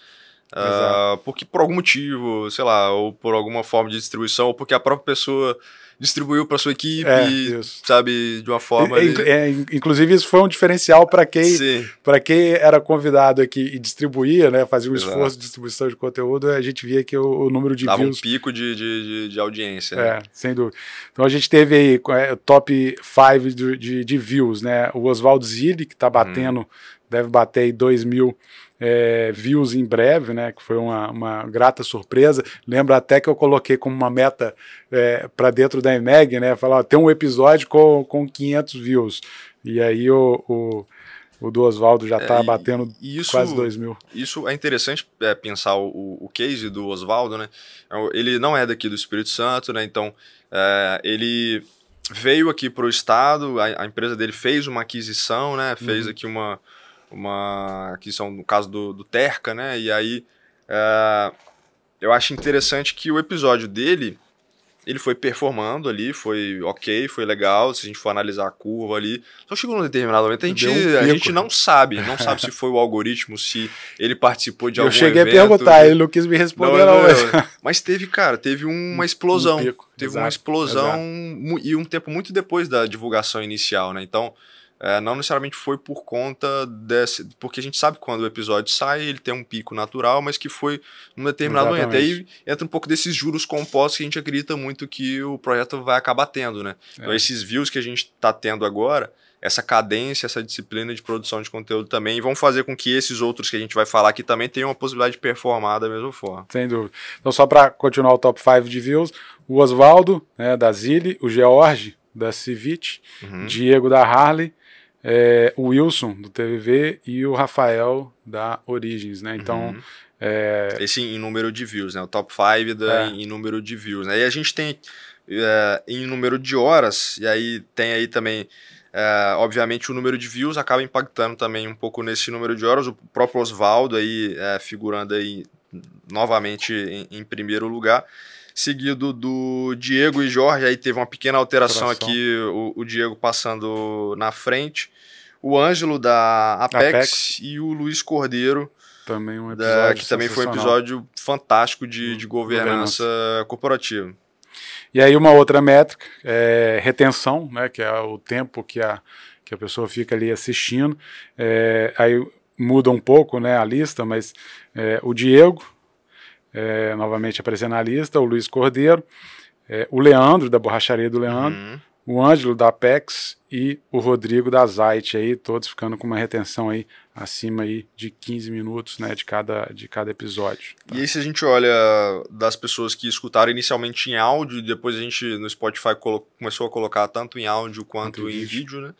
Uh, porque por algum motivo, sei lá, ou por alguma forma de distribuição, ou porque a própria pessoa distribuiu para sua equipe, é, sabe, de uma forma. É, é, inclusive, isso foi um diferencial para quem, quem era convidado aqui e distribuía, né, fazia um Exato. esforço de distribuição de conteúdo, a gente via que o, o número de Dava views. um pico de, de, de audiência. É, né? sem dúvida. Então a gente teve aí é, top 5 de, de, de, views, né? O Oswaldo Zilli, que está batendo, hum. deve bater aí 2 mil é, views em breve, né? Que foi uma, uma grata surpresa. Lembro até que eu coloquei como uma meta é, para dentro da EMEG, né? Falar, ó, tem um episódio com, com 500 views. E aí o, o, o do Oswaldo já está é, batendo isso, quase 2 mil. Isso é interessante é, pensar o, o case do Oswaldo, né? Ele não é daqui do Espírito Santo, né? Então é, ele veio aqui para o estado, a, a, empresa dele fez uma aquisição, né? Fez uhum. aqui uma uma aquisição no caso do, do Terca, né? E aí é, eu acho interessante que o episódio dele ele foi performando ali, foi ok, foi legal, se a gente for analisar a curva ali. Só chegou num determinado momento, a gente, um a gente não sabe, não sabe se foi o algoritmo, se ele participou de eu algum Eu cheguei evento, a perguntar, ele não quis me responder não, não, não. Mas teve, cara, teve uma explosão. Um teve exato, uma explosão exato. e um tempo muito depois da divulgação inicial, né? Então, é, não necessariamente foi por conta desse. Porque a gente sabe quando o episódio sai, ele tem um pico natural, mas que foi num determinado Exatamente. momento. Aí entra um pouco desses juros compostos que a gente acredita muito que o projeto vai acabar tendo, né? Então, é. Então, esses views que a gente está tendo agora, essa cadência, essa disciplina de produção de conteúdo também, vão fazer com que esses outros que a gente vai falar aqui também tenham a possibilidade de performar da mesma forma. Sem dúvida. Então, só para continuar o top 5 de views, o Oswaldo, né, da Zilli, o George, da Civit, uhum. Diego, da Harley, é, o Wilson, do TVV, e o Rafael, da Origens, né? Então... Uhum. É... Esse em número de views, né? O top 5 é. em número de views, né? E a gente tem é, em número de horas, e aí tem aí também... É, obviamente o número de views acaba impactando também um pouco nesse número de horas. O próprio Oswaldo aí é, figurando aí novamente em, em, primeiro lugar, seguido do Diego e Jorge. Aí teve uma pequena alteração aqui, o, o, Diego passando na frente o Ângelo da Apex, Apex, e o Luiz Cordeiro. Também um episódio. Da, que também foi um episódio fantástico de, de governança, governança, corporativa. E aí uma outra métrica é retenção, né, que é o tempo que a, que a pessoa fica ali assistindo. É, aí muda um pouco né, a lista, mas é, o Diego, é, novamente aparecendo na lista, o Luiz Cordeiro, é, o Leandro, da borracharia do Leandro, uhum o Ângelo da Apex e o Rodrigo da Zite aí, todos ficando com uma retenção aí acima aí de 15 minutos, né, de cada, de cada episódio. Tá? E aí se a gente olha das pessoas que escutaram inicialmente em áudio, depois a gente no Spotify começou a colocar tanto em áudio quanto, em vídeo. vídeo, né?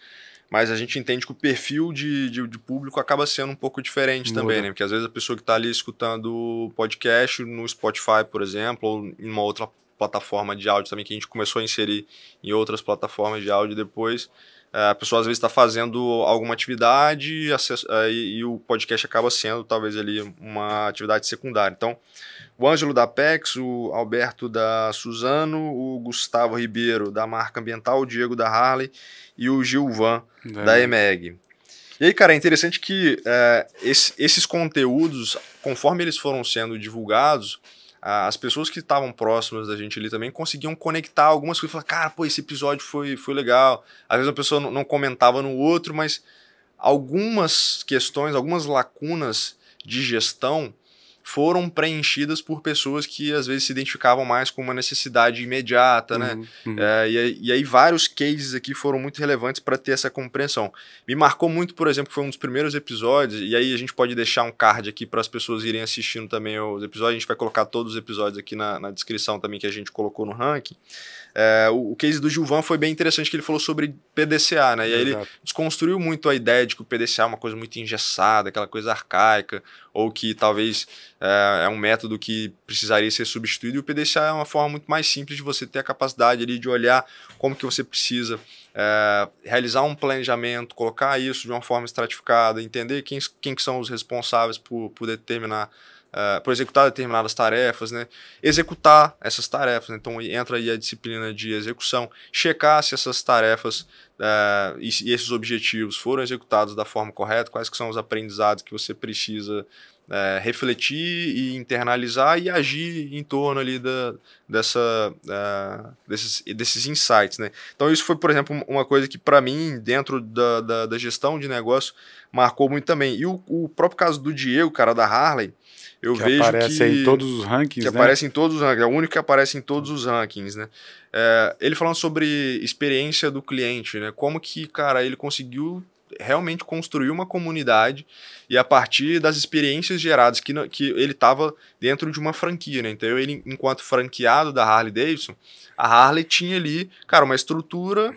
Mas a gente entende que o perfil de, de, de público acaba sendo um pouco diferente Muda. também, né? Porque às vezes a pessoa que está ali escutando podcast no Spotify, por exemplo, ou em uma outra plataforma de áudio também que a gente começou a inserir em outras plataformas de áudio depois. É, a pessoa às vezes está fazendo alguma atividade é, e, e, o podcast acaba sendo talvez ali uma atividade secundária. Então, o Ângelo da Apex, o Alberto da Suzano, o Gustavo Ribeiro da marca ambiental, o Diego da Harley e o Gilvan é. da EMEG. E aí, cara, é interessante que é, esse, esses conteúdos, conforme eles foram sendo divulgados, as pessoas que estavam próximas da gente ali também conseguiam conectar algumas coisas. Falar, cara, pô, esse episódio foi, foi legal. Às vezes a pessoa não, comentava no outro, mas algumas questões, algumas lacunas de gestão foram preenchidas por pessoas que às vezes se identificavam mais com uma necessidade imediata, né? Uhum, uhum. É, e, e, aí vários cases aqui foram muito relevantes para ter essa compreensão. Me marcou muito, por exemplo, foi um dos primeiros episódios, e aí a gente pode deixar um card aqui para as pessoas irem assistindo também os episódios, a gente vai colocar todos os episódios aqui na, na descrição também que a gente colocou no ranking. É, o, o, case do Gilvan foi bem interessante que ele falou sobre PDCA, né? E aí Exato. ele desconstruiu muito a ideia de que o PDCA é uma coisa muito engessada, aquela coisa arcaica, ou que talvez é, é um método que precisaria ser substituído. E o PDCA é uma forma muito mais simples de você ter a capacidade ali de olhar como que você precisa é, realizar um planejamento, colocar isso de uma forma estratificada, entender quem, quem são os responsáveis por, por determinar uh, por executar determinadas tarefas, né? executar essas tarefas. Né? Então entra aí a disciplina de execução, checar se essas tarefas uh, e, e, esses objetivos foram executados da forma correta, quais que são os aprendizados que você precisa uh, refletir e internalizar e agir em torno ali da, dessa, desses, desses insights. Né? Então isso foi, por exemplo, uma coisa que para mim, dentro da, da, da, gestão de negócio, marcou muito também. E o, o próprio caso do Diego, cara da Harley, eu que vejo aparece que, em todos os rankings, que né? aparece em todos os rankings, é o único que aparece em todos os rankings, né? É, ele falando sobre experiência do cliente, né? Como que, cara, ele conseguiu realmente construir uma comunidade e a partir das experiências geradas que, que ele estava dentro de uma franquia, né? Então ele, enquanto franqueado da Harley Davidson, a Harley tinha ali, cara, uma estrutura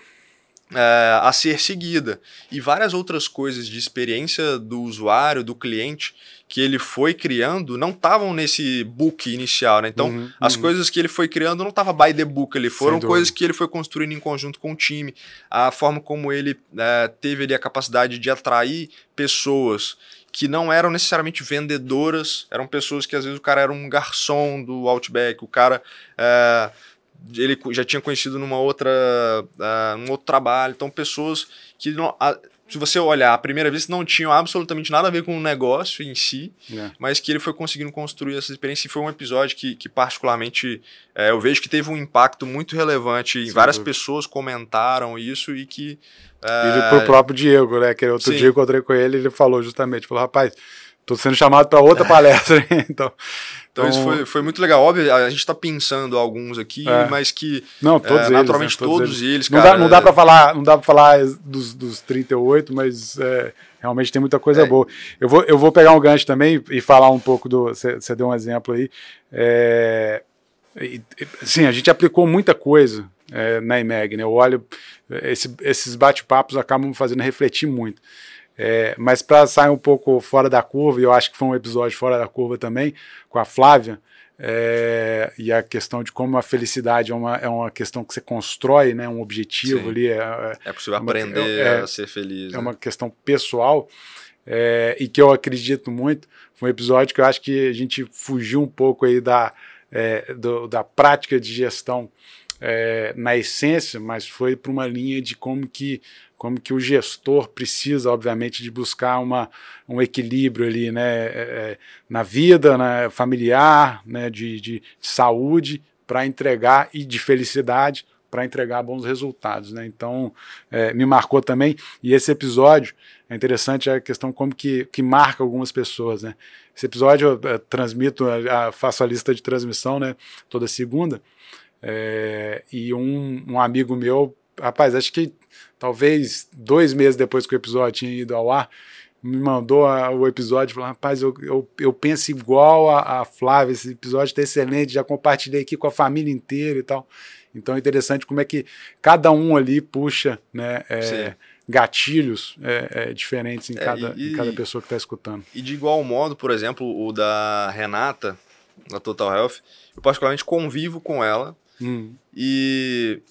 é, a ser seguida e várias outras coisas de experiência do usuário, do cliente que ele foi criando não estavam nesse book inicial, né? Então, uhum, as uhum. coisas que ele foi criando não estavam by the book, ele foram coisas que ele foi construindo em conjunto com o time, a forma como ele é, teve ali a capacidade de atrair pessoas que não eram necessariamente vendedoras, eram pessoas que às vezes o cara era um garçom do Outback, o cara é, ele já tinha conhecido numa outra, uh, num outro trabalho. Então, pessoas que não, a, se você olhar à primeira vista, não tinham absolutamente nada a ver com o negócio em si, é. mas que ele foi conseguindo construir essa experiência. E foi um episódio que, que particularmente, é, eu vejo que teve um impacto muito relevante. Sim, várias pessoas comentaram isso e que. É... E pro próprio Diego, né? Que outro Sim. dia eu encontrei com ele, ele falou justamente: falou, rapaz, tô sendo chamado para outra palestra. então, então, isso foi, foi muito legal. Óbvio, a gente está pensando alguns aqui, é. mas que não, todos é, eles, naturalmente né? todos, todos, eles, não cara, dá, não dá para falar, não dá para falar dos, dos 38, mas é, realmente tem muita coisa é. boa. Eu vou, eu vou pegar um gancho também e falar um pouco do. Você deu um exemplo aí. É, e, sim, a gente aplicou muita coisa é, na IMEG, né? Eu olho, esse, esses bate-papos acabam me fazendo refletir muito. É, mas para sair um pouco fora da curva, e eu acho que foi um episódio fora da curva também, com a Flávia, é, e a questão de como a felicidade é uma, é uma questão que você constrói, né, um objetivo Sim. ali. É, é possível uma, aprender é, a ser feliz. É né? uma questão pessoal é, e que eu acredito muito. Foi um episódio que eu acho que a gente fugiu um pouco aí da, é, do, da prática de gestão na essência, mas foi para uma linha de como que como que o gestor precisa, obviamente, de buscar uma, um equilíbrio ali, né, é, é na vida né, familiar, né, de, de, de saúde, para entregar e de felicidade para entregar bons resultados, né? Então é, me marcou também e esse episódio é interessante a questão como que, que marca algumas pessoas, né? Esse episódio eu, eu transmito, eu, faço a lista de transmissão, né? Toda segunda é, e um, um amigo meu, rapaz, acho que talvez dois meses depois que o episódio tinha ido ao ar, me mandou o episódio e falou: rapaz, eu, eu, eu penso igual a, a Flávia, esse episódio está excelente, já compartilhei aqui com a família inteira e tal. Então é interessante como é que cada um ali puxa né, é, gatilhos é, é, diferentes em, é, cada, e, em cada pessoa que está escutando. E de igual modo, por exemplo, o da Renata, da Total Health, eu particularmente convivo com ela. Hum. E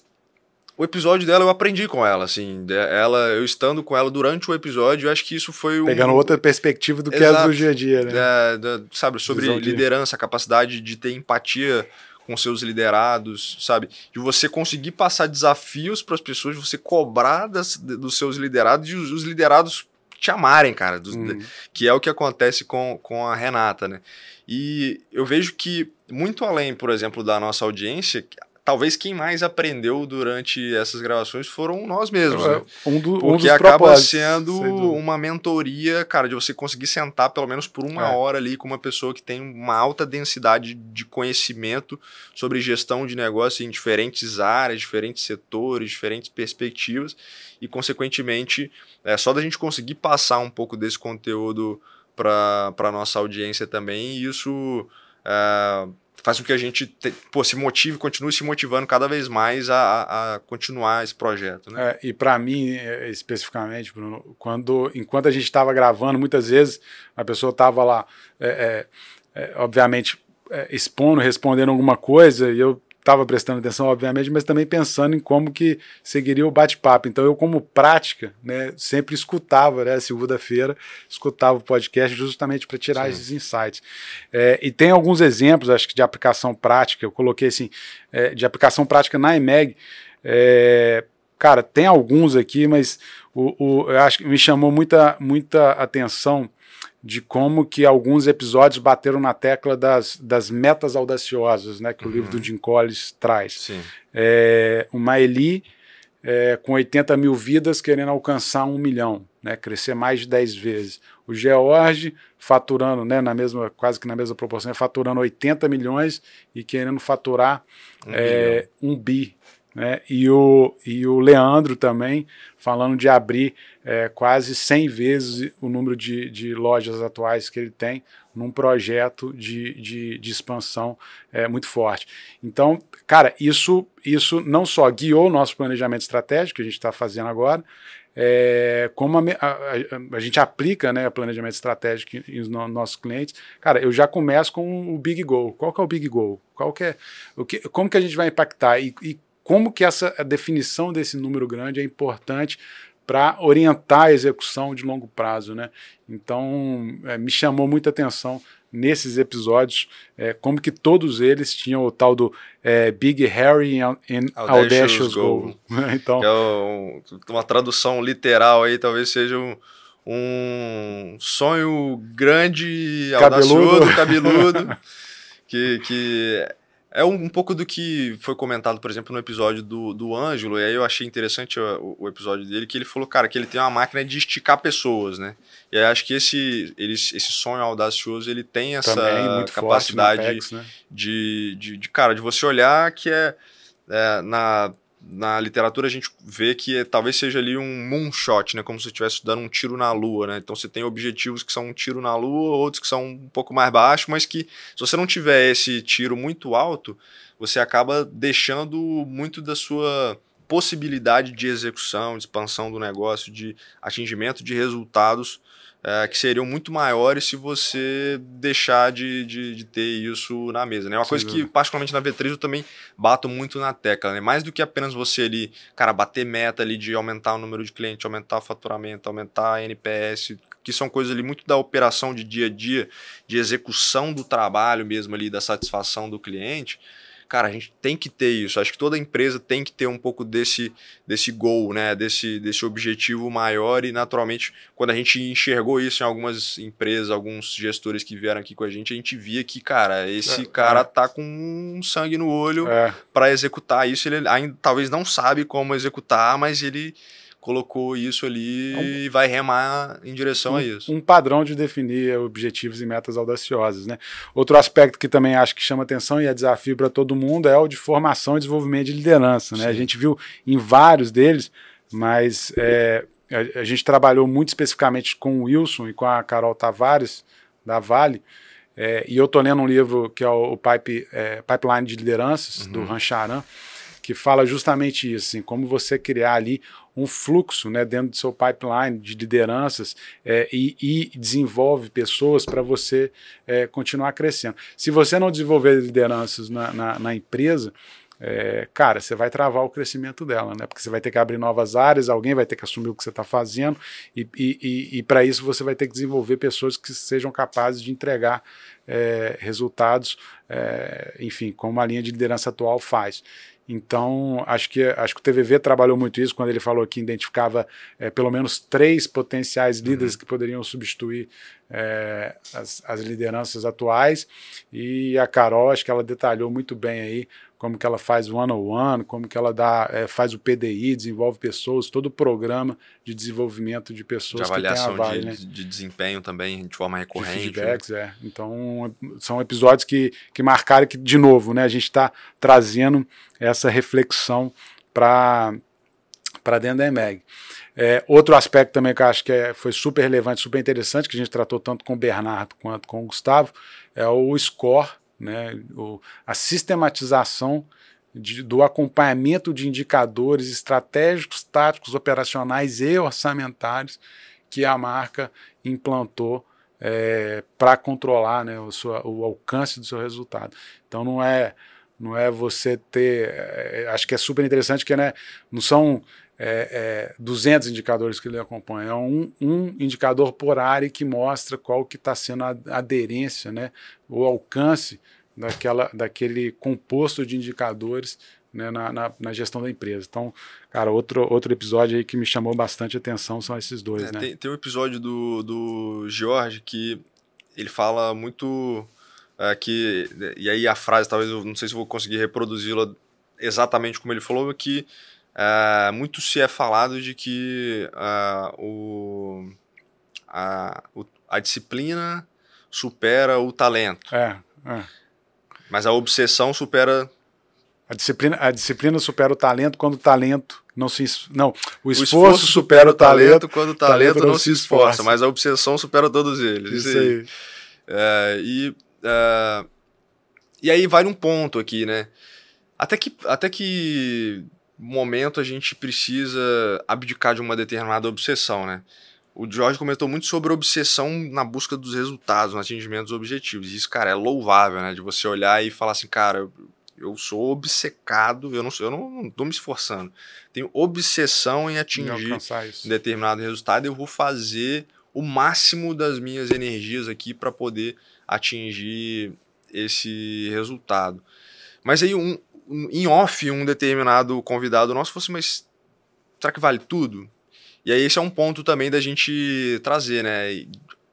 o episódio dela eu aprendi com ela, assim, ela, eu estando com ela durante o episódio, eu acho que isso foi um... Pegando outra perspectiva do que é do dia a dia, né? É, é, sabe, sobre Visão liderança, capacidade de ter empatia com seus liderados, sabe? De você conseguir passar desafios para as pessoas, de você cobrar das, dos seus liderados e os, os liderados te amarem, cara, dos, uhum. que é o que acontece com, com a Renata, né? E eu vejo que, muito além, por exemplo, da nossa audiência, talvez quem mais aprendeu durante essas gravações foram nós mesmos. É, né? um, do, Porque um dos acaba sendo uma mentoria, cara, de você conseguir sentar pelo menos por uma é. hora ali com uma pessoa que tem uma alta densidade de conhecimento sobre gestão de negócio em diferentes áreas, diferentes setores, diferentes perspectivas, e consequentemente, é só da gente conseguir passar um pouco desse conteúdo para a nossa audiência também, e isso. É, faz com que a gente te, pô, se motive, continue se motivando cada vez mais a, a continuar esse projeto. Né? É, e para mim, é, especificamente, Bruno, quando, enquanto a gente estava gravando, muitas vezes a pessoa estava lá, é, é, é obviamente, é, expondo, respondendo alguma coisa, e eu estava prestando atenção, obviamente, mas também pensando em como que seguiria o bate-papo. Então, eu, como prática, né, sempre escutava, né, segunda-feira, escutava o podcast justamente para tirar Sim. esses insights. É, e tem alguns exemplos, acho que, de aplicação prática, eu coloquei assim, é, de aplicação prática na IMEG. É, cara, tem alguns aqui, mas o, o, eu acho que me chamou muita, muita atenção de como que alguns episódios bateram na tecla das, das metas audaciosas, né, que uhum. o livro do uhum. Jim Collins traz. É, uma Eli é, com 80 mil vidas querendo alcançar um milhão, né, crescer mais de 10 vezes. O George faturando, né, na mesma, quase que na mesma proporção, faturando 80 milhões e querendo faturar um, é, um bi. Né, e, o, e o Leandro também falando de abrir é, quase 100 vezes o número de, de, lojas atuais que ele tem num projeto de, de, de expansão é, muito forte. Então, cara, isso, isso não só guiou o nosso planejamento estratégico que a gente está fazendo agora, é, como a, a, a, gente aplica né, planejamento estratégico nos no, nossos clientes, cara, eu já começo com o Big Goal. Qual que é o Big Goal? Qual que é, o que, como que a gente vai impactar? E, e como que essa definição desse número grande é importante para orientar a execução de longo prazo, né? Então, é, me chamou muita atenção nesses episódios é, como que todos eles tinham o tal do é, Big Harry and, Audacious Goal. então, é um, uma tradução literal aí talvez seja um, um sonho grande, cabeludo. audacioso, cabeludo, que, que é um, um, pouco do que foi comentado, por exemplo, no episódio do, do Ângelo, e aí eu achei interessante o, o, episódio dele, que ele falou, cara, que ele tem uma máquina de esticar pessoas, né? E aí acho que esse, ele, esse sonho audacioso, ele tem essa capacidade Apex, né? de, de, de, cara, de você olhar que é, é na na literatura a gente vê que talvez seja ali um moonshot, né? Como se você estivesse dando um tiro na lua, né? Então você tem objetivos que são um tiro na lua, outros que são um pouco mais baixos, mas que se você não tiver esse tiro muito alto, você acaba deixando muito da sua possibilidade de execução, de expansão do negócio, de atingimento de resultados é, que seriam muito maiores se você deixar de, de, de ter isso na mesa. Né? Uma Sim, coisa que, particularmente na V3, eu também bato muito na tecla. Né? Mais do que apenas você ali, cara, bater meta ali de aumentar o número de clientes, aumentar o faturamento, aumentar a NPS, que são coisas ali muito da operação de dia a dia, de execução do trabalho mesmo ali, da satisfação do cliente cara, a gente tem que ter isso. Acho que toda empresa tem que ter um pouco desse, desse goal, né? Desse, desse objetivo maior e, naturalmente, quando a gente enxergou isso em algumas empresas, alguns gestores que vieram aqui com a gente, a gente via que, cara, esse é, cara é. tá com um sangue no olho é. para executar isso. Ele ainda talvez não sabe como executar, mas ele colocou isso ali é e vai remar em direção um, a isso. Um padrão de definir objetivos e metas audaciosas. Né? Outro aspecto que também acho que chama atenção e é desafio para todo mundo é o de formação e desenvolvimento de liderança. Né? A gente viu em vários deles, mas é, a, a, gente trabalhou muito especificamente com o Wilson e com a Carol Tavares, da Vale. É, e eu estou lendo um livro que é o Pipe, é, Pipeline de Lideranças, uhum. do Rancharan, que fala justamente isso, assim, como você criar ali um fluxo né, dentro do seu pipeline de lideranças é, e, e, desenvolve pessoas para você é, continuar crescendo. Se você não desenvolver lideranças na, na, na empresa, é, cara, você vai travar o crescimento dela, né? Porque você vai ter que abrir novas áreas, alguém vai ter que assumir o que você está fazendo, e, e, e, e para isso você vai ter que desenvolver pessoas que sejam capazes de entregar é, resultados, é, enfim, como a linha de liderança atual faz. Então, acho que, acho que o TVV trabalhou muito isso quando ele falou que identificava é, pelo menos três potenciais líderes uhum. que poderiam substituir é, as, as, lideranças atuais. E a Carol, acho que ela detalhou muito bem aí como que ela faz o one-on-one, como que ela dá, é, faz o PDI, desenvolve pessoas, todo o programa de desenvolvimento de pessoas de avaliação que tem a Vale, de, né? de desempenho também, de forma recorrente. De feedbacks, né? é. Então, são episódios que, que marcaram que, de novo, né, a gente está trazendo essa reflexão para dentro da EMEG. É, outro aspecto também que eu acho que é, foi super relevante, super interessante, que a gente tratou tanto com o Bernardo quanto com o Gustavo, é o score, né, o, a sistematização de, do acompanhamento de indicadores estratégicos, táticos, operacionais e orçamentários que a marca implantou é, para controlar né, o, sua, o alcance do seu resultado. Então não é não é você ter, é, acho que é super interessante que né, não são é, é, 200 indicadores que ele acompanha, é um, um indicador por área que mostra qual que está sendo a aderência, né, o alcance daquela, daquele composto de indicadores né, na, na, na, gestão da empresa. Então, cara, outro, outro episódio aí que me chamou bastante atenção são esses dois. É, né? tem, tem um episódio do, do George que ele fala muito é, que, e aí a frase, talvez eu não sei se vou conseguir reproduzi-la exatamente como ele falou, que é, muito se é falado de que é, o, a, o, a disciplina supera o talento. É, é. Mas a obsessão supera. A disciplina, a disciplina supera o talento quando o talento não se. Não, o esforço, o esforço supera o talento, quando o talento, talento não, não, se esforça, esforça, mas a obsessão supera todos eles. Isso, isso aí. aí. É, e, é, e aí vai um ponto aqui, né? Até que, até que momento a gente precisa abdicar de uma determinada obsessão, né? O Jorge comentou muito sobre obsessão na busca dos resultados, no atingimento dos objetivos. E isso, cara, é louvável, né? De você olhar e falar assim, cara, eu sou obcecado, eu não, eu não, não tô me esforçando. Tenho obsessão em atingir um determinado resultado, eu vou fazer o máximo das minhas energias aqui para poder atingir esse resultado. Mas aí, um, um, em off, um determinado convidado nosso assim: Mas será que vale tudo? E aí, esse é um ponto também da gente trazer, né?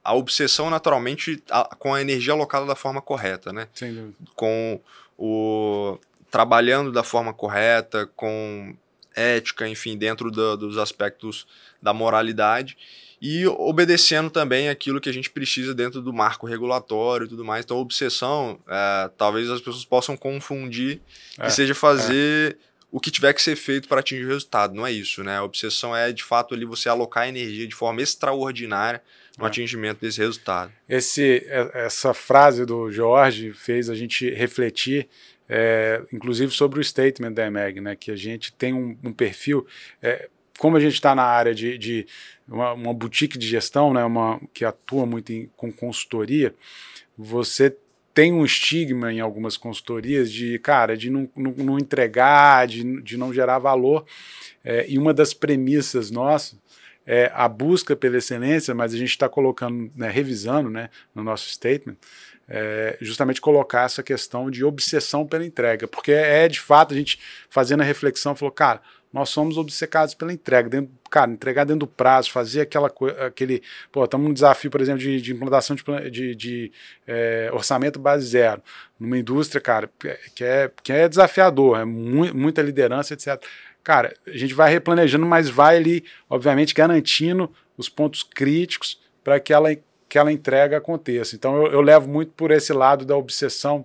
A obsessão, naturalmente, a, com a energia alocada da forma correta, né? Sem dúvida. Com o. trabalhando da forma correta, com ética, enfim, dentro do, dos aspectos da moralidade e obedecendo também aquilo que a gente precisa dentro do marco regulatório e tudo mais. Então, obsessão, é, talvez as pessoas possam confundir é, e seja fazer é. o que tiver que ser feito para atingir o resultado. Não é isso, né? A obsessão é, de fato, ali você alocar energia de forma extraordinária no é. atingimento desse resultado. Esse, é, essa frase do Jorge fez a gente refletir é, inclusive sobre o statement da EMEG, né, que a gente tem um, um perfil, é, como a gente está na área de, de uma, uma, boutique de gestão, né, uma, que atua muito em, com consultoria, você tem um estigma em algumas consultorias de, cara, de não, não, não entregar, de, de não gerar valor. É, e uma das premissas nossas é a busca pela excelência, mas a gente está colocando, né, revisando né, no nosso statement, é, justamente colocar essa questão de obsessão pela entrega, porque é de fato a gente fazendo a reflexão, falou, cara, nós somos obcecados pela entrega, dentro, cara, entregar dentro do prazo, fazer aquela aquele, pô, estamos num desafio, por exemplo, de, de implantação de, de, de é, orçamento base zero, numa indústria, cara, que é, que é desafiador, é mu muita liderança, etc. Cara, a gente vai replanejando, mas vai ali, obviamente, garantindo os pontos críticos para que ela, que ela entrega aconteça. Então eu, eu levo muito por esse lado da obsessão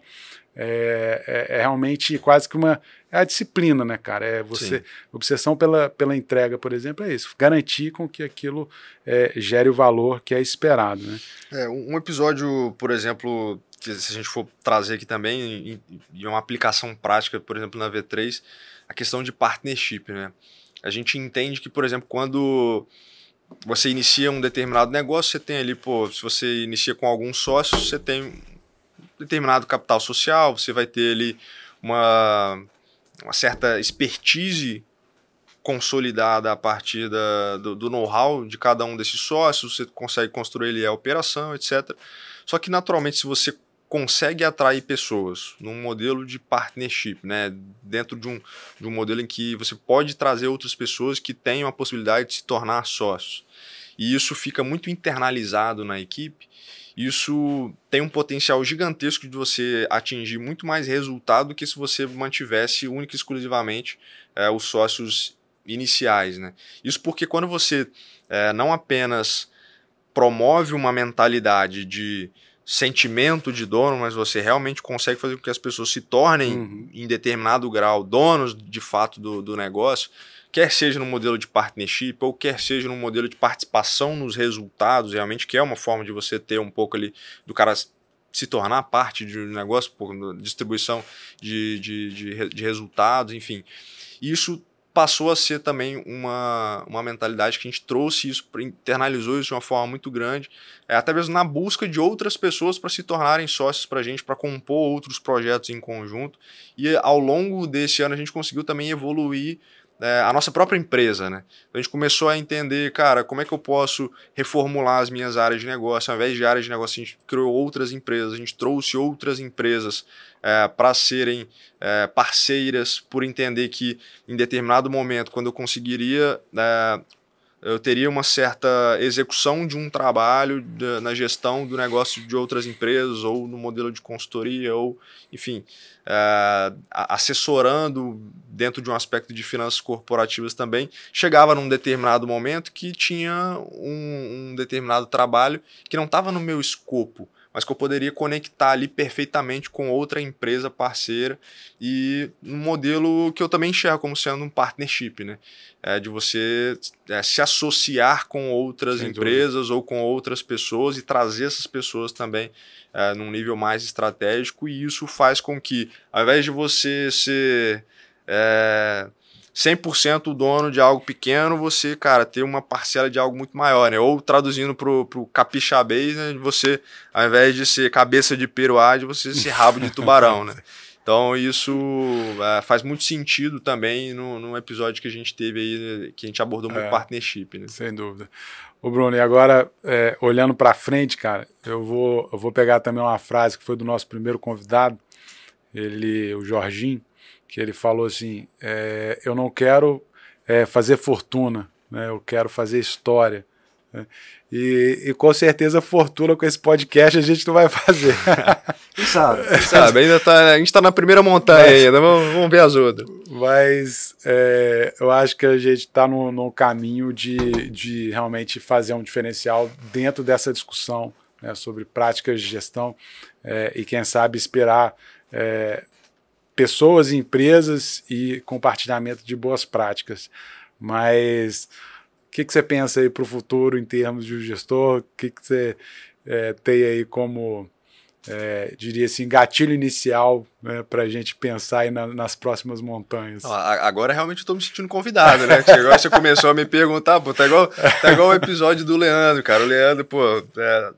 é, é, é, realmente quase que uma é a disciplina, né, cara? É você Sim. obsessão pela, pela entrega, por exemplo, é isso. Garantir com que aquilo é, gere o valor que é esperado, né? É, um episódio, por exemplo, que se a gente for trazer aqui também em, em uma aplicação prática, por exemplo, na V3, a questão de partnership, né? A gente entende que, por exemplo, quando você inicia um determinado negócio, você tem ali, pô, se você inicia com alguns sócios, você tem determinado capital social, você vai ter ali uma, uma certa expertise consolidada a partir da, do, do know-how de cada um desses sócios, você consegue construir ali a operação, etc. Só que, naturalmente, se você consegue atrair pessoas num modelo de partnership, né? dentro de um, de um modelo em que você pode trazer outras pessoas que tenham a possibilidade de se tornar sócios. E isso fica muito internalizado na equipe isso tem um potencial gigantesco de você atingir muito mais resultado do que se você mantivesse única e exclusivamente é, os sócios iniciais. Né? Isso porque quando você é, não apenas promove uma mentalidade de sentimento de dono, mas você realmente consegue fazer com que as pessoas se tornem, uhum. em determinado grau, donos de fato do, do negócio, quer seja no modelo de partnership ou quer seja no modelo de participação nos resultados, realmente, que é uma forma de você ter um pouco ali do cara se tornar parte de um negócio, por distribuição de, de, de, de resultados, enfim. Isso passou a ser também uma, uma mentalidade que a gente trouxe isso, internalizou isso de uma forma muito grande, é, até mesmo na busca de outras pessoas para se tornarem sócios para a gente, para compor outros projetos em conjunto. E ao longo desse ano a gente conseguiu também evoluir é, a nossa própria empresa, né? Então, a gente começou a entender, cara, como é que eu posso reformular as minhas áreas de negócio? Ao invés de áreas de negócio, a gente criou outras empresas, a gente trouxe outras empresas é, para serem é, parceiras, por entender que em determinado momento, quando eu conseguiria é, eu teria uma certa execução de um trabalho de, na gestão do negócio de outras empresas, ou no modelo de consultoria, ou, enfim, é, assessorando dentro de um aspecto de finanças corporativas também. Chegava num determinado momento que tinha um, um determinado trabalho que não estava no meu escopo mas que eu poderia conectar ali perfeitamente com outra empresa parceira e um modelo que eu também enxergo como sendo um partnership, né? É de você é, se associar com outras Sem empresas dúvida. ou com outras pessoas e trazer essas pessoas também é, num nível mais estratégico e isso faz com que, ao invés de você ser é, 100% dono de algo pequeno, você, cara, ter uma parcela de algo muito maior, né? Ou traduzindo pro, pro capixabês, né? Você, ao invés de ser cabeça de peruá, você ser rabo de tubarão, né? Então isso uh, faz muito sentido também no, no, episódio que a gente teve aí, que a gente abordou muito é, partnership. Né? Sem dúvida. O Bruno, e agora, é, olhando para frente, cara, eu vou, eu vou pegar também uma frase que foi do nosso primeiro convidado, ele, o Jorginho, que ele falou assim: é, Eu não quero é, fazer fortuna, né, eu quero fazer história. Né? E, e, com certeza fortuna com esse podcast a gente não vai fazer. Quem sabe? Quem sabe? Ainda tá, a gente está na primeira montanha Mas, ainda, vamos, vamos, ver as outras. Mas é, eu acho que a gente está no, no, caminho de, de realmente fazer um diferencial dentro dessa discussão né, sobre práticas de gestão é, e quem sabe esperar é, pessoas, empresas e compartilhamento de boas práticas. Mas o que, que você pensa aí para o futuro em termos de gestor? O que, que você é, tem aí como, é, diria assim, gatilho inicial né, para a gente pensar aí na, nas próximas montanhas? Agora realmente estou me sentindo convidado, né? Agora você começou a me perguntar, pô, tá igual, tá igual o episódio do Leandro, cara. O Leandro, pô, é,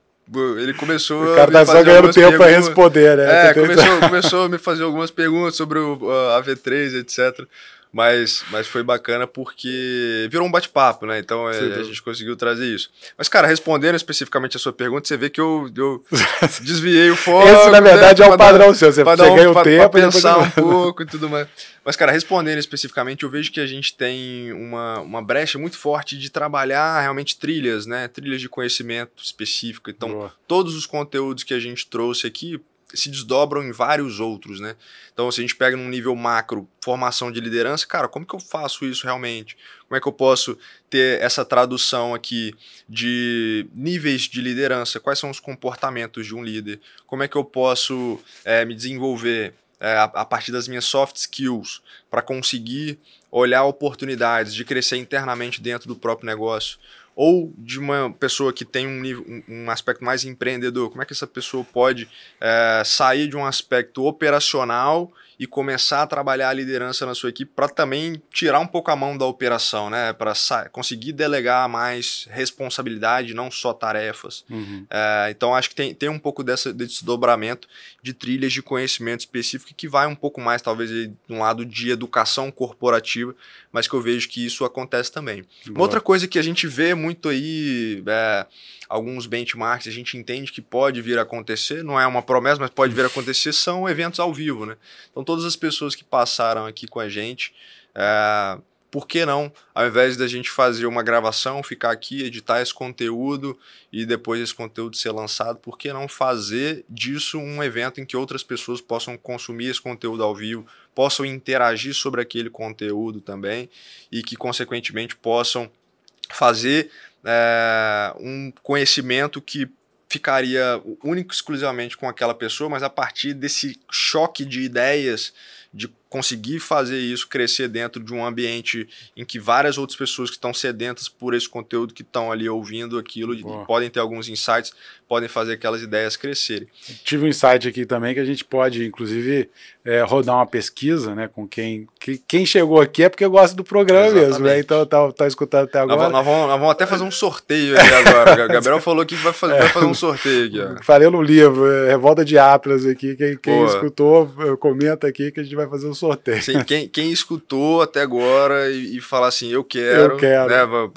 ele começou o cara tá só ganhando tempo para responder, né? É, começou, começou a me fazer algumas perguntas sobre o a V3, etc. Mas, mas foi bacana porque virou um bate-papo, né? Então é, a gente conseguiu trazer isso. Mas, cara, respondendo especificamente a sua pergunta, você vê que eu, eu desviei o foco. Esse, na verdade, né? é o padrão dar, seu. Você, você um, ganha o tempo. Pra pensar um pouco e tudo mais. Mas, cara, respondendo especificamente, eu vejo que a gente tem uma, uma brecha muito forte de trabalhar realmente trilhas, né? Trilhas de conhecimento específico. Então, Boa. todos os conteúdos que a gente trouxe aqui, se desdobram em vários outros, né? Então, se a gente pega num nível macro, formação de liderança, cara, como que eu faço isso realmente? Como é que eu posso ter essa tradução aqui de níveis de liderança? Quais são os comportamentos de um líder? Como é que eu posso é, me desenvolver é, a, a partir das minhas soft skills para conseguir olhar oportunidades de crescer internamente dentro do próprio negócio? Ou de uma pessoa que tem um, nível, um aspecto mais empreendedor? Como é que essa pessoa pode é, sair de um aspecto operacional e começar a trabalhar a liderança na sua equipe para também tirar um pouco a mão da operação, né? Para conseguir delegar mais responsabilidade, não só tarefas. Uhum. É, então acho que tem, tem um pouco dessa, desse dobramento de trilhas de conhecimento específico que vai um pouco mais, talvez, de um lado de educação corporativa, mas que eu vejo que isso acontece também. Boa. Uma outra coisa que a gente vê muito aí. É, alguns benchmarks a gente entende que pode vir a acontecer, não é uma promessa, mas pode vir a acontecer, são eventos ao vivo, né? Então todas as pessoas que passaram aqui com a gente, é, por que não, ao invés da gente fazer uma gravação, ficar aqui, editar esse conteúdo e depois esse conteúdo ser lançado, por que não fazer disso um evento em que outras pessoas possam consumir esse conteúdo ao vivo, possam interagir sobre aquele conteúdo também e que, consequentemente, possam fazer é, um conhecimento que ficaria único exclusivamente com aquela pessoa, mas a partir desse choque de ideias, de conseguir fazer isso crescer dentro de um ambiente em que várias outras pessoas que estão sedentas por esse conteúdo que estão ali ouvindo aquilo podem ter alguns insights, podem fazer aquelas ideias crescerem. Tive um insight aqui também que a gente pode, inclusive, é, rodar uma pesquisa, né, com quem que, quem chegou aqui é porque gosta do programa Exatamente. mesmo, né? Então tá, tá escutando até agora. Nós, nós, vamos, nós vamos, até fazer um sorteio aqui agora. O Gabriel falou que vai fazer, é. vai fazer um sorteio aqui. Ó. Falei no livro, é, Revolta de Atlas aqui. Quem, quem escutou, comenta aqui que a gente vai fazer um sorteio. Sim, quem, quem escutou até agora e, e falar assim, eu quero, eu quero. Né,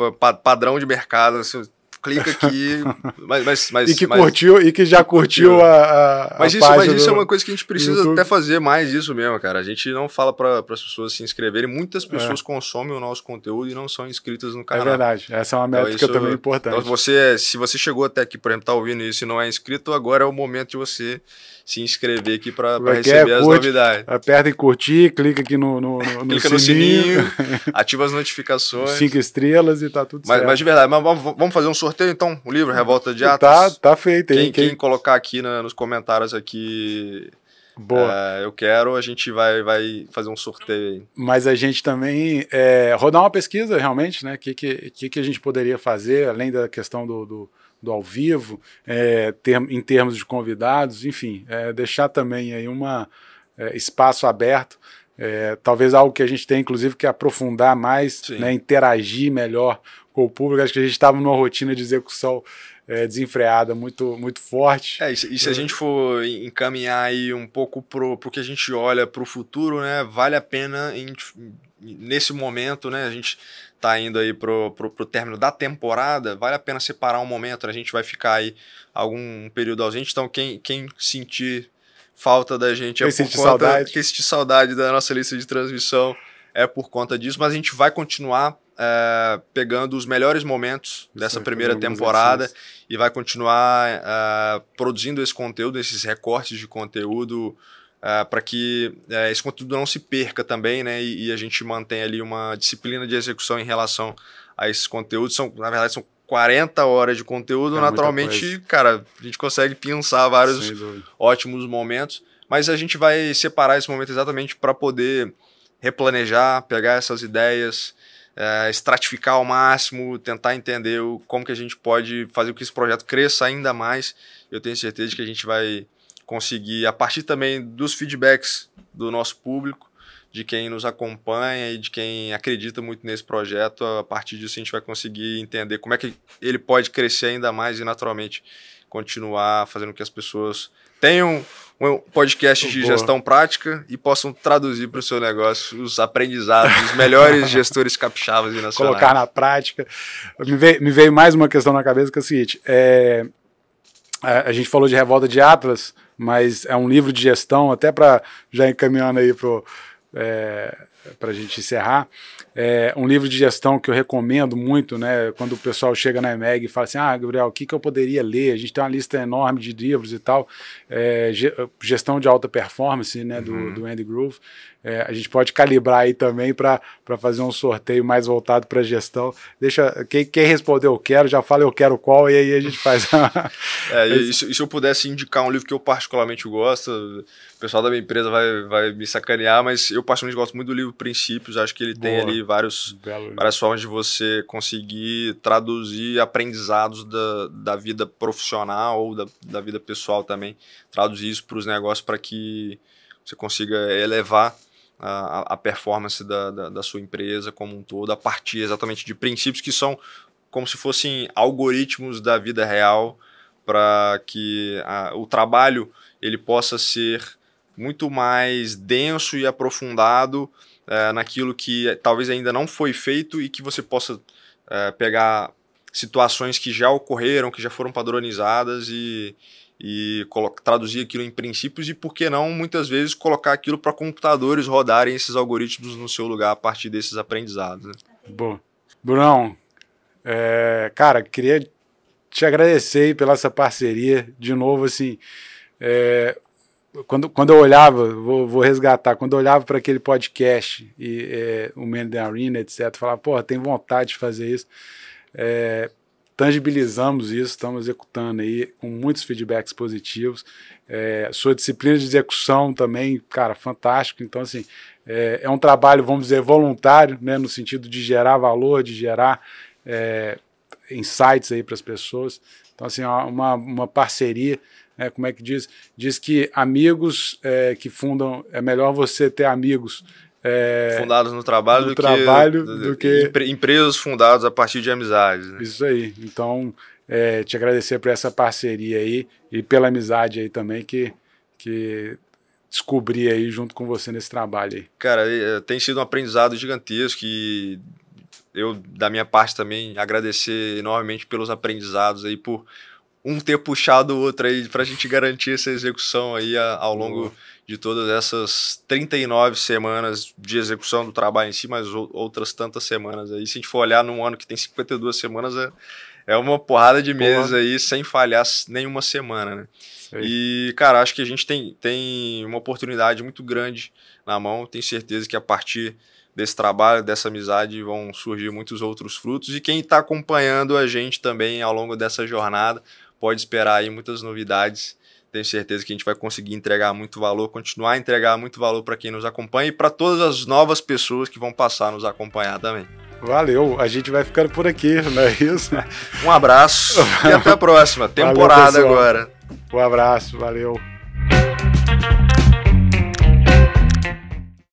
padrão de mercado, assim, clica aqui. mas, mas, mas, e que mas, curtiu, e que já curtiu, a, a, Mas isso, mas isso é uma coisa que a gente precisa até fazer mais isso mesmo, cara. A gente não fala para as pessoas se inscreverem. Muitas pessoas é. consomem o nosso conteúdo e não são inscritas no é canal. É verdade. Essa é uma métrica então, isso, também importante. Então, você, se você chegou até aqui, por exemplo, tá ouvindo isso e não é inscrito, agora é o momento de você se inscrever aqui para é receber é, as curte, novidades. Aperta em curtir, clica aqui no, no, no, clica no sininho, sininho ativa as notificações. Cinco estrelas e tá tudo mas, certo. Mas de verdade, mas vamos fazer um sorteio então? O livro Revolta de Atos. Tá, tá feito. Quem, quem... quem colocar aqui na, nos comentários aqui Boa. Uh, eu quero, a gente vai, vai fazer um sorteio aí. Mas a gente também é, rodar uma pesquisa realmente, né? O que, que, que a gente poderia fazer, além da questão do, do do ao vivo, é, ter, em termos de convidados, enfim, é, deixar também aí uma é, espaço aberto. É, talvez algo que a gente tem, inclusive, que aprofundar mais, né, interagir melhor com o público. Acho que a gente estava numa rotina de execução é, desenfreada muito, muito forte. É, e, se, e se a gente for encaminhar aí um pouco pro, pro que a gente olha para o futuro, né, vale a pena em, nesse momento, né, a gente está indo aí pro, pro, pro término da temporada, vale a pena separar um momento, né, a gente vai ficar aí algum período ausente, então quem, quem sentir falta da gente é quem por conta, saudade. quem sentir saudade da nossa lista de transmissão é por conta disso, mas a gente vai continuar é, pegando os melhores momentos dessa Sim, primeira temporada e vai continuar é, produzindo esse conteúdo, esses recortes de conteúdo, é, para que é, esse conteúdo não se perca também, né? E, e, a gente mantenha ali uma disciplina de execução em relação a esses conteúdos. São, na verdade, são 40 horas de conteúdo, é naturalmente, cara, a gente consegue pensar vários ótimos momentos, mas a gente vai separar esse momento exatamente para poder replanejar, pegar essas ideias, é, estratificar ao máximo, tentar entender o, como que a gente pode fazer com que esse projeto cresça ainda mais. Eu tenho certeza de que a gente vai conseguir, a partir também dos feedbacks do nosso público, de quem nos acompanha e de quem acredita muito nesse projeto, a partir disso a gente vai conseguir entender como é que ele pode crescer ainda mais e naturalmente continuar fazendo com que as pessoas tenham um podcast de Boa. gestão prática e possam traduzir para o seu negócio os aprendizados dos melhores gestores capixabas e nacionais. Colocar na prática. Me veio, me veio, mais uma questão na cabeça que é o seguinte: é, a, a gente falou de Revolta de Atlas, mas é um livro de gestão, até para já encaminhando aí para é, a gente encerrar. É um livro de gestão que eu recomendo muito, né? Quando o pessoal chega na EMEG e fala assim: Ah, Gabriel, o que, que eu poderia ler? A gente tem uma lista enorme de livros e tal. É, gestão de alta performance, né? Do, uhum. do Andy Groove. É, a gente pode calibrar aí também para fazer um sorteio mais voltado para gestão. Deixa quem, quem responder eu quero, já fala eu quero qual, e aí a gente faz. é, e, se, se eu pudesse indicar um livro que eu particularmente gosto, o pessoal da minha empresa vai, vai me sacanear, mas eu particularmente gosto muito do livro Princípios, acho que ele Boa. tem ali vários, várias formas de você conseguir traduzir aprendizados da, da vida profissional ou da, da vida pessoal também, traduzir isso para os negócios para que você consiga elevar a, a performance da, da, da, sua empresa como um todo, a partir exatamente de princípios que são como se fossem algoritmos da vida real para que a, o trabalho ele possa ser muito mais denso e aprofundado é, naquilo que talvez ainda não foi feito e que você possa é, pegar situações que já ocorreram, que já foram padronizadas e, e traduzir aquilo em princípios e, por que não, muitas vezes colocar aquilo para computadores rodarem esses algoritmos no seu lugar a partir desses aprendizados. Né? Bom, Brunão, é, cara, queria te agradecer pela essa parceria. De novo, assim, é, quando, quando eu olhava, vou, vou resgatar, quando eu olhava para aquele podcast e é, o Man the Arena, etc., falava, porra, tem vontade de fazer isso. É, tangibilizamos isso, estamos executando aí com muitos feedbacks positivos. É, sua disciplina de execução também, cara, fantástico. Então, assim, é, é, um trabalho, vamos dizer, voluntário, né, no sentido de gerar valor, de gerar é, insights aí para as pessoas. Então, assim, uma, uma parceria é, como é que diz? Diz que amigos é, que fundam. É melhor você ter amigos. É, fundados no trabalho, do, trabalho que, do que. Empresas fundadas a partir de amizades. Né? Isso aí. Então, é, te agradecer por essa parceria aí e pela amizade aí também que, que descobri aí junto com você nesse trabalho aí. Cara, é, tem sido um aprendizado gigantesco e eu, da minha parte também, agradecer enormemente pelos aprendizados aí, por um ter puxado o outro aí para a gente garantir essa execução aí ao longo de todas essas 39 semanas de execução do trabalho em si, mas outras tantas semanas aí. Se a gente for olhar num ano que tem 52 semanas, é, é uma porrada de meses aí sem falhar nenhuma semana, né? E, cara, acho que a gente tem, tem uma oportunidade muito grande na mão. Tenho certeza que a partir desse trabalho, dessa amizade, vão surgir muitos outros frutos. E quem está acompanhando a gente também ao longo dessa jornada, pode esperar aí muitas novidades. Tenho certeza que a gente vai conseguir entregar muito valor, continuar a entregar muito valor para quem nos acompanha e para todas as novas pessoas que vão passar a nos acompanhar também. Valeu, a gente vai ficando por aqui, não é isso? um abraço e até a próxima temporada valeu, agora. Um abraço, valeu.